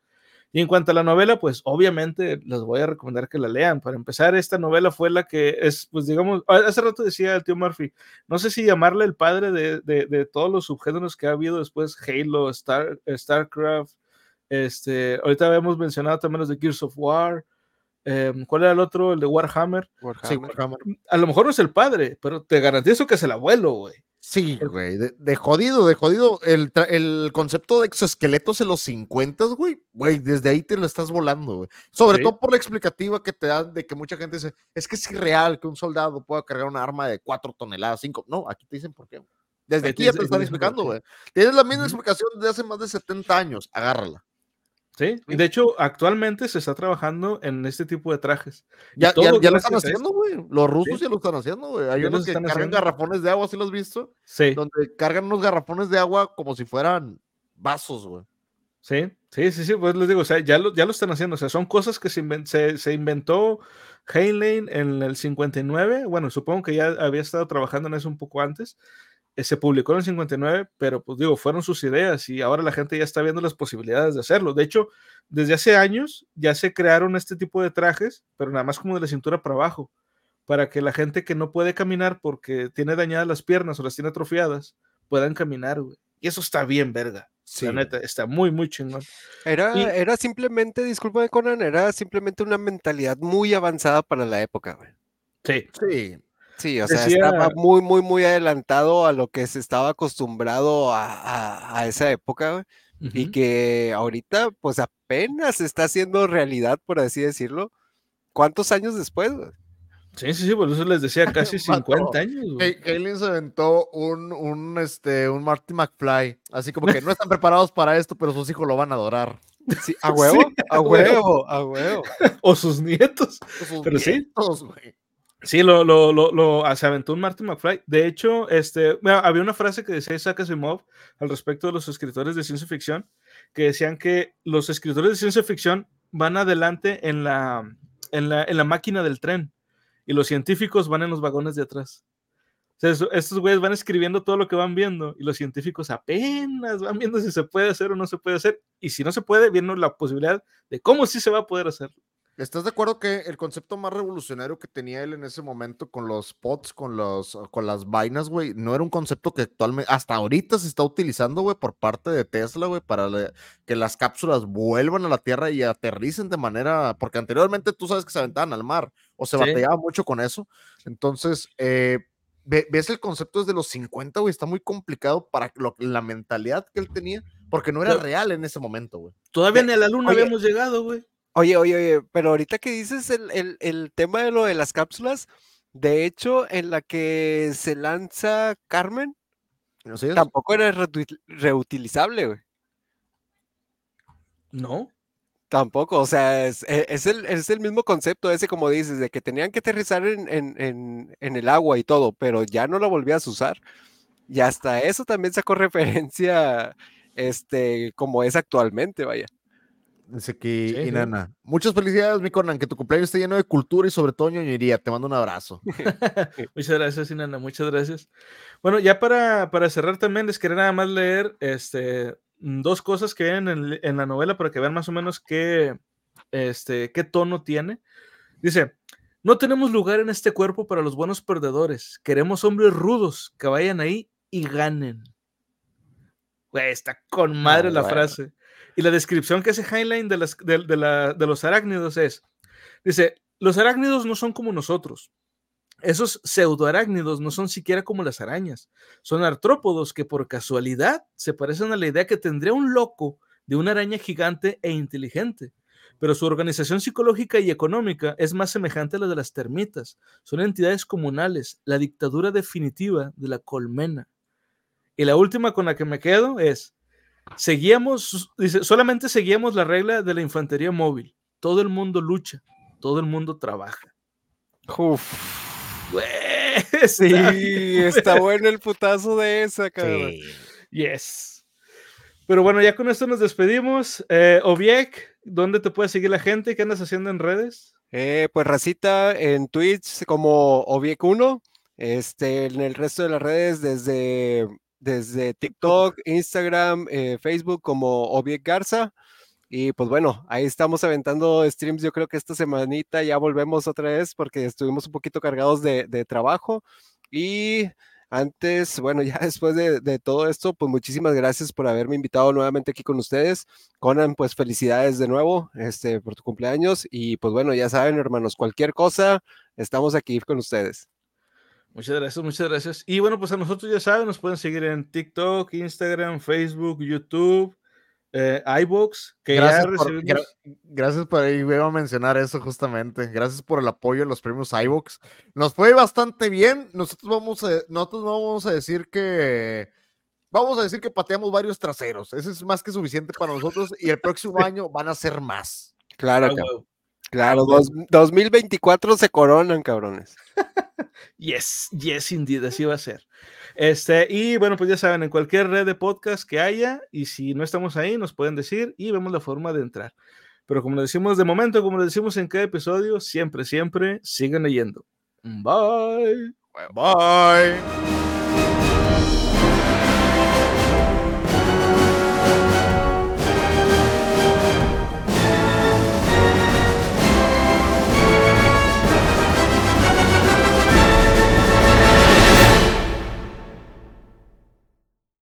Speaker 3: Y en cuanto a la novela, pues obviamente les voy a recomendar que la lean. Para empezar, esta novela fue la que es, pues digamos, hace rato decía el tío Murphy, no sé si llamarle el padre de, de, de todos los subgéneros que ha habido después, Halo, Star, StarCraft, este, ahorita habíamos mencionado también los de Gears of War, eh, ¿cuál era el otro? El de Warhammer.
Speaker 4: Warhammer.
Speaker 2: Sí, Warhammer.
Speaker 3: A lo mejor no es el padre, pero te garantizo que es el abuelo, güey.
Speaker 2: Sí, güey, de, jodido, de jodido. El, el, concepto de exoesqueletos en los 50, güey, güey, desde ahí te lo estás volando, güey. Sobre todo por la explicativa que te dan de que mucha gente dice, es que es irreal que un soldado pueda cargar un arma de 4 toneladas, 5. No, aquí te dicen por qué. Desde aquí ya te están explicando, güey. Tienes la misma explicación desde hace más de 70 años, agárrala.
Speaker 3: Sí, y de hecho, actualmente se está trabajando en este tipo de trajes.
Speaker 2: Ya, ya, lo están haciendo, güey. Los rusos ya lo están haciendo, güey. Hay unos que cargan garrafones de agua, ¿sí los has visto?
Speaker 3: Sí.
Speaker 2: Donde cargan unos garrafones de agua como si fueran vasos, güey.
Speaker 3: Sí, sí, sí, sí, pues les digo, o sea, ya lo, ya lo están haciendo, o sea, son cosas que se, se, se inventó Heinlein en el 59, bueno, supongo que ya había estado trabajando en eso un poco antes, se publicó en el 59, pero pues digo, fueron sus ideas y ahora la gente ya está viendo las posibilidades de hacerlo. De hecho, desde hace años ya se crearon este tipo de trajes, pero nada más como de la cintura para abajo, para que la gente que no puede caminar porque tiene dañadas las piernas o las tiene atrofiadas, puedan caminar, güey. Y eso está bien, verga. Sí. La neta, está muy, muy chingón.
Speaker 4: Era, era simplemente, disculpa Conan, era simplemente una mentalidad muy avanzada para la época, güey.
Speaker 3: Sí.
Speaker 2: Sí.
Speaker 4: Sí, o sea, estaba muy, muy, muy adelantado a lo que se estaba acostumbrado a, esa época, y que ahorita, pues apenas está haciendo realidad, por así decirlo. ¿Cuántos años después?
Speaker 3: Sí, sí, sí, por eso les decía *laughs* casi 50 años.
Speaker 2: Kaylin se aventó un, un, este, un Marty McFly, así como que no están *laughs* preparados para esto, pero sus hijos lo van a adorar.
Speaker 4: Sí, *laughs* a huevo, a huevo, a huevo.
Speaker 3: O sus nietos.
Speaker 2: O sus
Speaker 3: pero
Speaker 2: nietos,
Speaker 3: sí.
Speaker 2: Güey.
Speaker 3: Sí, lo, lo, lo, lo, ah, se aventó un Martin McFly. De hecho, este, había una frase que decía Isaac Asimov al respecto de los escritores de ciencia ficción, que decían que los escritores de ciencia ficción van adelante en la, en la, en la máquina del tren y los científicos van en los vagones de atrás. O sea, estos güeyes van escribiendo todo lo que van viendo y los científicos apenas van viendo si se puede hacer o no se puede hacer. Y si no se puede, viendo la posibilidad de cómo sí se va a poder hacerlo.
Speaker 2: ¿Estás de acuerdo que el concepto más revolucionario que tenía él en ese momento con los pods, con, los, con las vainas, güey, no era un concepto que actualmente, hasta ahorita se está utilizando, güey, por parte de Tesla, güey, para que las cápsulas vuelvan a la Tierra y aterricen de manera, porque anteriormente tú sabes que se aventaban al mar o se sí. mucho con eso. Entonces, eh, ves el concepto desde los 50, güey, está muy complicado para lo, la mentalidad que él tenía, porque no era Pero, real en ese momento, güey.
Speaker 3: Todavía ni a la luna Oye, habíamos llegado, güey.
Speaker 4: Oye, oye, oye, pero ahorita que dices el, el, el, tema de lo de las cápsulas, de hecho, en la que se lanza Carmen,
Speaker 2: ¿No sé?
Speaker 4: tampoco era reutilizable, güey.
Speaker 3: No.
Speaker 4: Tampoco, o sea, es, e, es, el, es el mismo concepto ese, como dices, de que tenían que aterrizar en, en, en, en el agua y todo, pero ya no lo volvías a usar. Y hasta eso también sacó *laughs* referencia, este, como es actualmente, vaya.
Speaker 2: Dice aquí, sí, Inana. Sí. Muchas felicidades, mi Conan, que tu cumpleaños esté lleno de cultura y sobre todo ñoñería. Te mando un abrazo. *laughs*
Speaker 3: muchas gracias, Inana, muchas gracias. Bueno, ya para, para cerrar también, les quería nada más leer este, dos cosas que hay en, en, la novela para que vean más o menos qué, este, qué tono tiene. Dice, no tenemos lugar en este cuerpo para los buenos perdedores. Queremos hombres rudos que vayan ahí y ganen. Güey, está con madre no, la bueno. frase. La descripción que hace Heinlein de, de, los arácnidos es, dice, los arácnidos no son como nosotros. Esos pseudoarácnidos no son siquiera como las arañas. Son artrópodos que por casualidad se parecen a la idea que tendría un loco de una araña gigante e inteligente. Pero su organización psicológica y económica es más semejante a la de las termitas. Son entidades comunales, la dictadura definitiva de la colmena. Y la última con la que me quedo es, Seguíamos, dice, solamente seguíamos la regla de la infantería móvil. Todo el mundo lucha, todo el mundo trabaja.
Speaker 4: Uf. Güey, *laughs* sí, está bueno el putazo de esa, cabrón. Sí.
Speaker 3: Yes. Pero bueno, ya con esto nos despedimos. Eh, ¿dónde te puede seguir la gente? ¿Qué andas haciendo en redes?
Speaker 4: Eh, pues Racita en Twitch como Obiek1. Este, en el resto de las redes, desde desde TikTok, Instagram, eh, Facebook como Obiek Garza. Y pues bueno, ahí estamos aventando streams. Yo creo que esta semanita ya volvemos otra vez porque estuvimos un poquito cargados de, de trabajo. Y antes, bueno, *laughs* ya después de, de, todo esto, pues muchísimas gracias por haberme invitado nuevamente aquí con ustedes. Conan, pues felicidades de nuevo este, por tu cumpleaños. Y pues bueno, ya saben, hermanos, cualquier cosa, estamos aquí con ustedes.
Speaker 3: Muchas gracias, muchas gracias. Y bueno, pues a nosotros ya saben, nos pueden seguir en TikTok, Instagram, Facebook, YouTube, eh, iBox, que
Speaker 2: gracias
Speaker 3: ya
Speaker 2: por, gra gracias por ahí, iba a mencionar eso justamente. Gracias por el apoyo en los premios iBox. Nos fue bastante bien. Nosotros vamos a, nosotros vamos a decir que vamos a decir que pateamos varios traseros. Eso es más que suficiente para nosotros y el próximo *laughs* año van a ser más.
Speaker 4: Claro,
Speaker 3: Ah,
Speaker 4: cabrón. Claro, dos- 2024 se coronan, cabrones. *laughs*
Speaker 3: Yes, yes, indeed, así va a ser. Este, y bueno, pues ya saben, en cualquier red de podcast que haya, y si no estamos ahí, nos pueden decir y vemos la forma de entrar. Pero como lo decimos de momento, como lo decimos en cada episodio, siempre, siempre sigan leyendo. Bye.
Speaker 2: Bye.